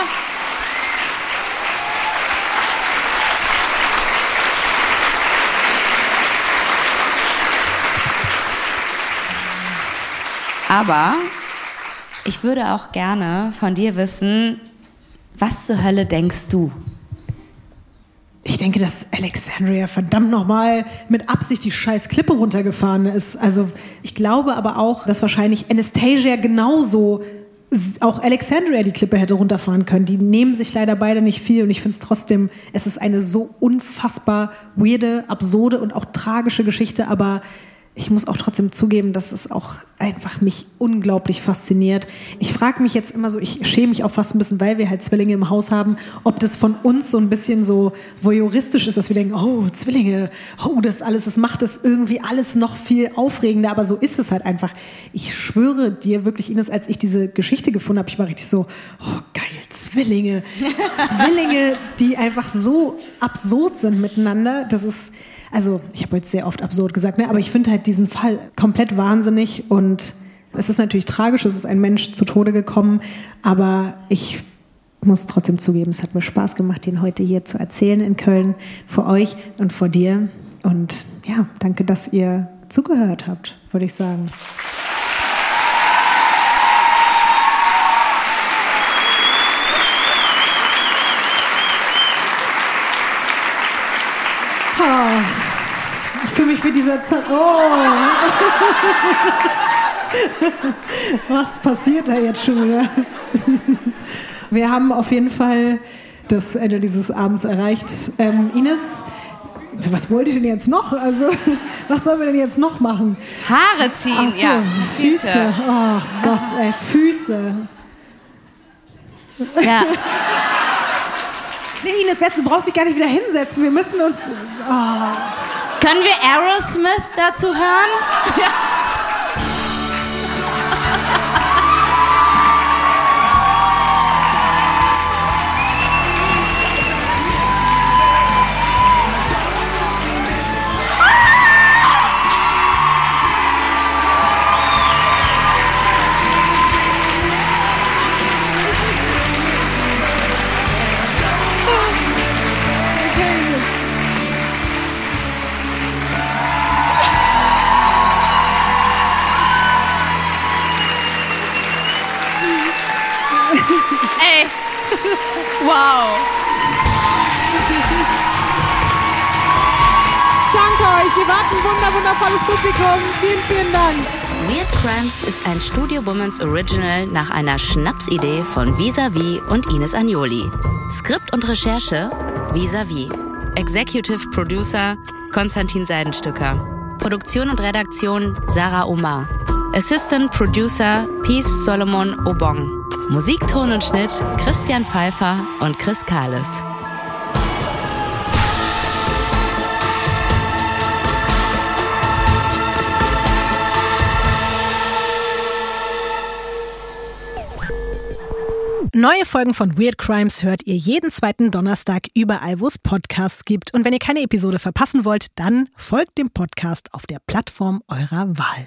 Aber ich würde auch gerne von dir wissen, was zur Hölle denkst du? Ich denke, dass Alexandria verdammt nochmal mit Absicht die scheiß Klippe runtergefahren ist. Also ich glaube aber auch, dass wahrscheinlich Anastasia genauso auch Alexandria die Klippe hätte runterfahren können. Die nehmen sich leider beide nicht viel und ich finde es trotzdem, es ist eine so unfassbar weirde, absurde und auch tragische Geschichte, aber ich muss auch trotzdem zugeben, dass es auch einfach mich unglaublich fasziniert. Ich frage mich jetzt immer so, ich schäme mich auch fast ein bisschen, weil wir halt Zwillinge im Haus haben, ob das von uns so ein bisschen so voyeuristisch ist, dass wir denken, oh, Zwillinge, oh, das alles, das macht das irgendwie alles noch viel aufregender, aber so ist es halt einfach. Ich schwöre dir wirklich, Ines, als ich diese Geschichte gefunden habe, ich war richtig so, oh, geil, Zwillinge. *laughs* Zwillinge, die einfach so absurd sind miteinander, das ist, also ich habe jetzt sehr oft absurd gesagt, ne? aber ich finde halt diesen Fall komplett wahnsinnig und es ist natürlich tragisch, es ist ein Mensch zu Tode gekommen, aber ich muss trotzdem zugeben, es hat mir Spaß gemacht, den heute hier zu erzählen in Köln vor euch und vor dir. Und ja, danke, dass ihr zugehört habt, würde ich sagen. Ah, Ich wie dieser Zeit. Oh! *laughs* Was passiert da jetzt schon wieder? Wir haben auf jeden Fall das Ende dieses Abends erreicht. Ähm, Ines, was wollt ihr denn jetzt noch? Also, was sollen wir denn jetzt noch machen? Haare ziehen, Ach so, ja. Füße. Oh Gott, ey, Füße. Ja. *laughs* Nee, Ines, jetzt, du brauchst dich gar nicht wieder hinsetzen. Wir müssen uns. Oh. Können wir Aerosmith dazu hören? Ja. *laughs* Wow. Danke euch, ihr wart ein wunder, wundervolles Publikum. Vielen, vielen Dank. Weird Crimes ist ein Studio Womans Original nach einer Schnapsidee von Visavi und Ines Agnoli. Skript und Recherche Visavi. Executive Producer Konstantin Seidenstücker. Produktion und Redaktion Sarah Omar. Assistant Producer Peace Solomon Obong. Musik, Ton und Schnitt Christian Pfeiffer und Chris Kahles. Neue Folgen von Weird Crimes hört ihr jeden zweiten Donnerstag überall, wo es Podcasts gibt. Und wenn ihr keine Episode verpassen wollt, dann folgt dem Podcast auf der Plattform eurer Wahl.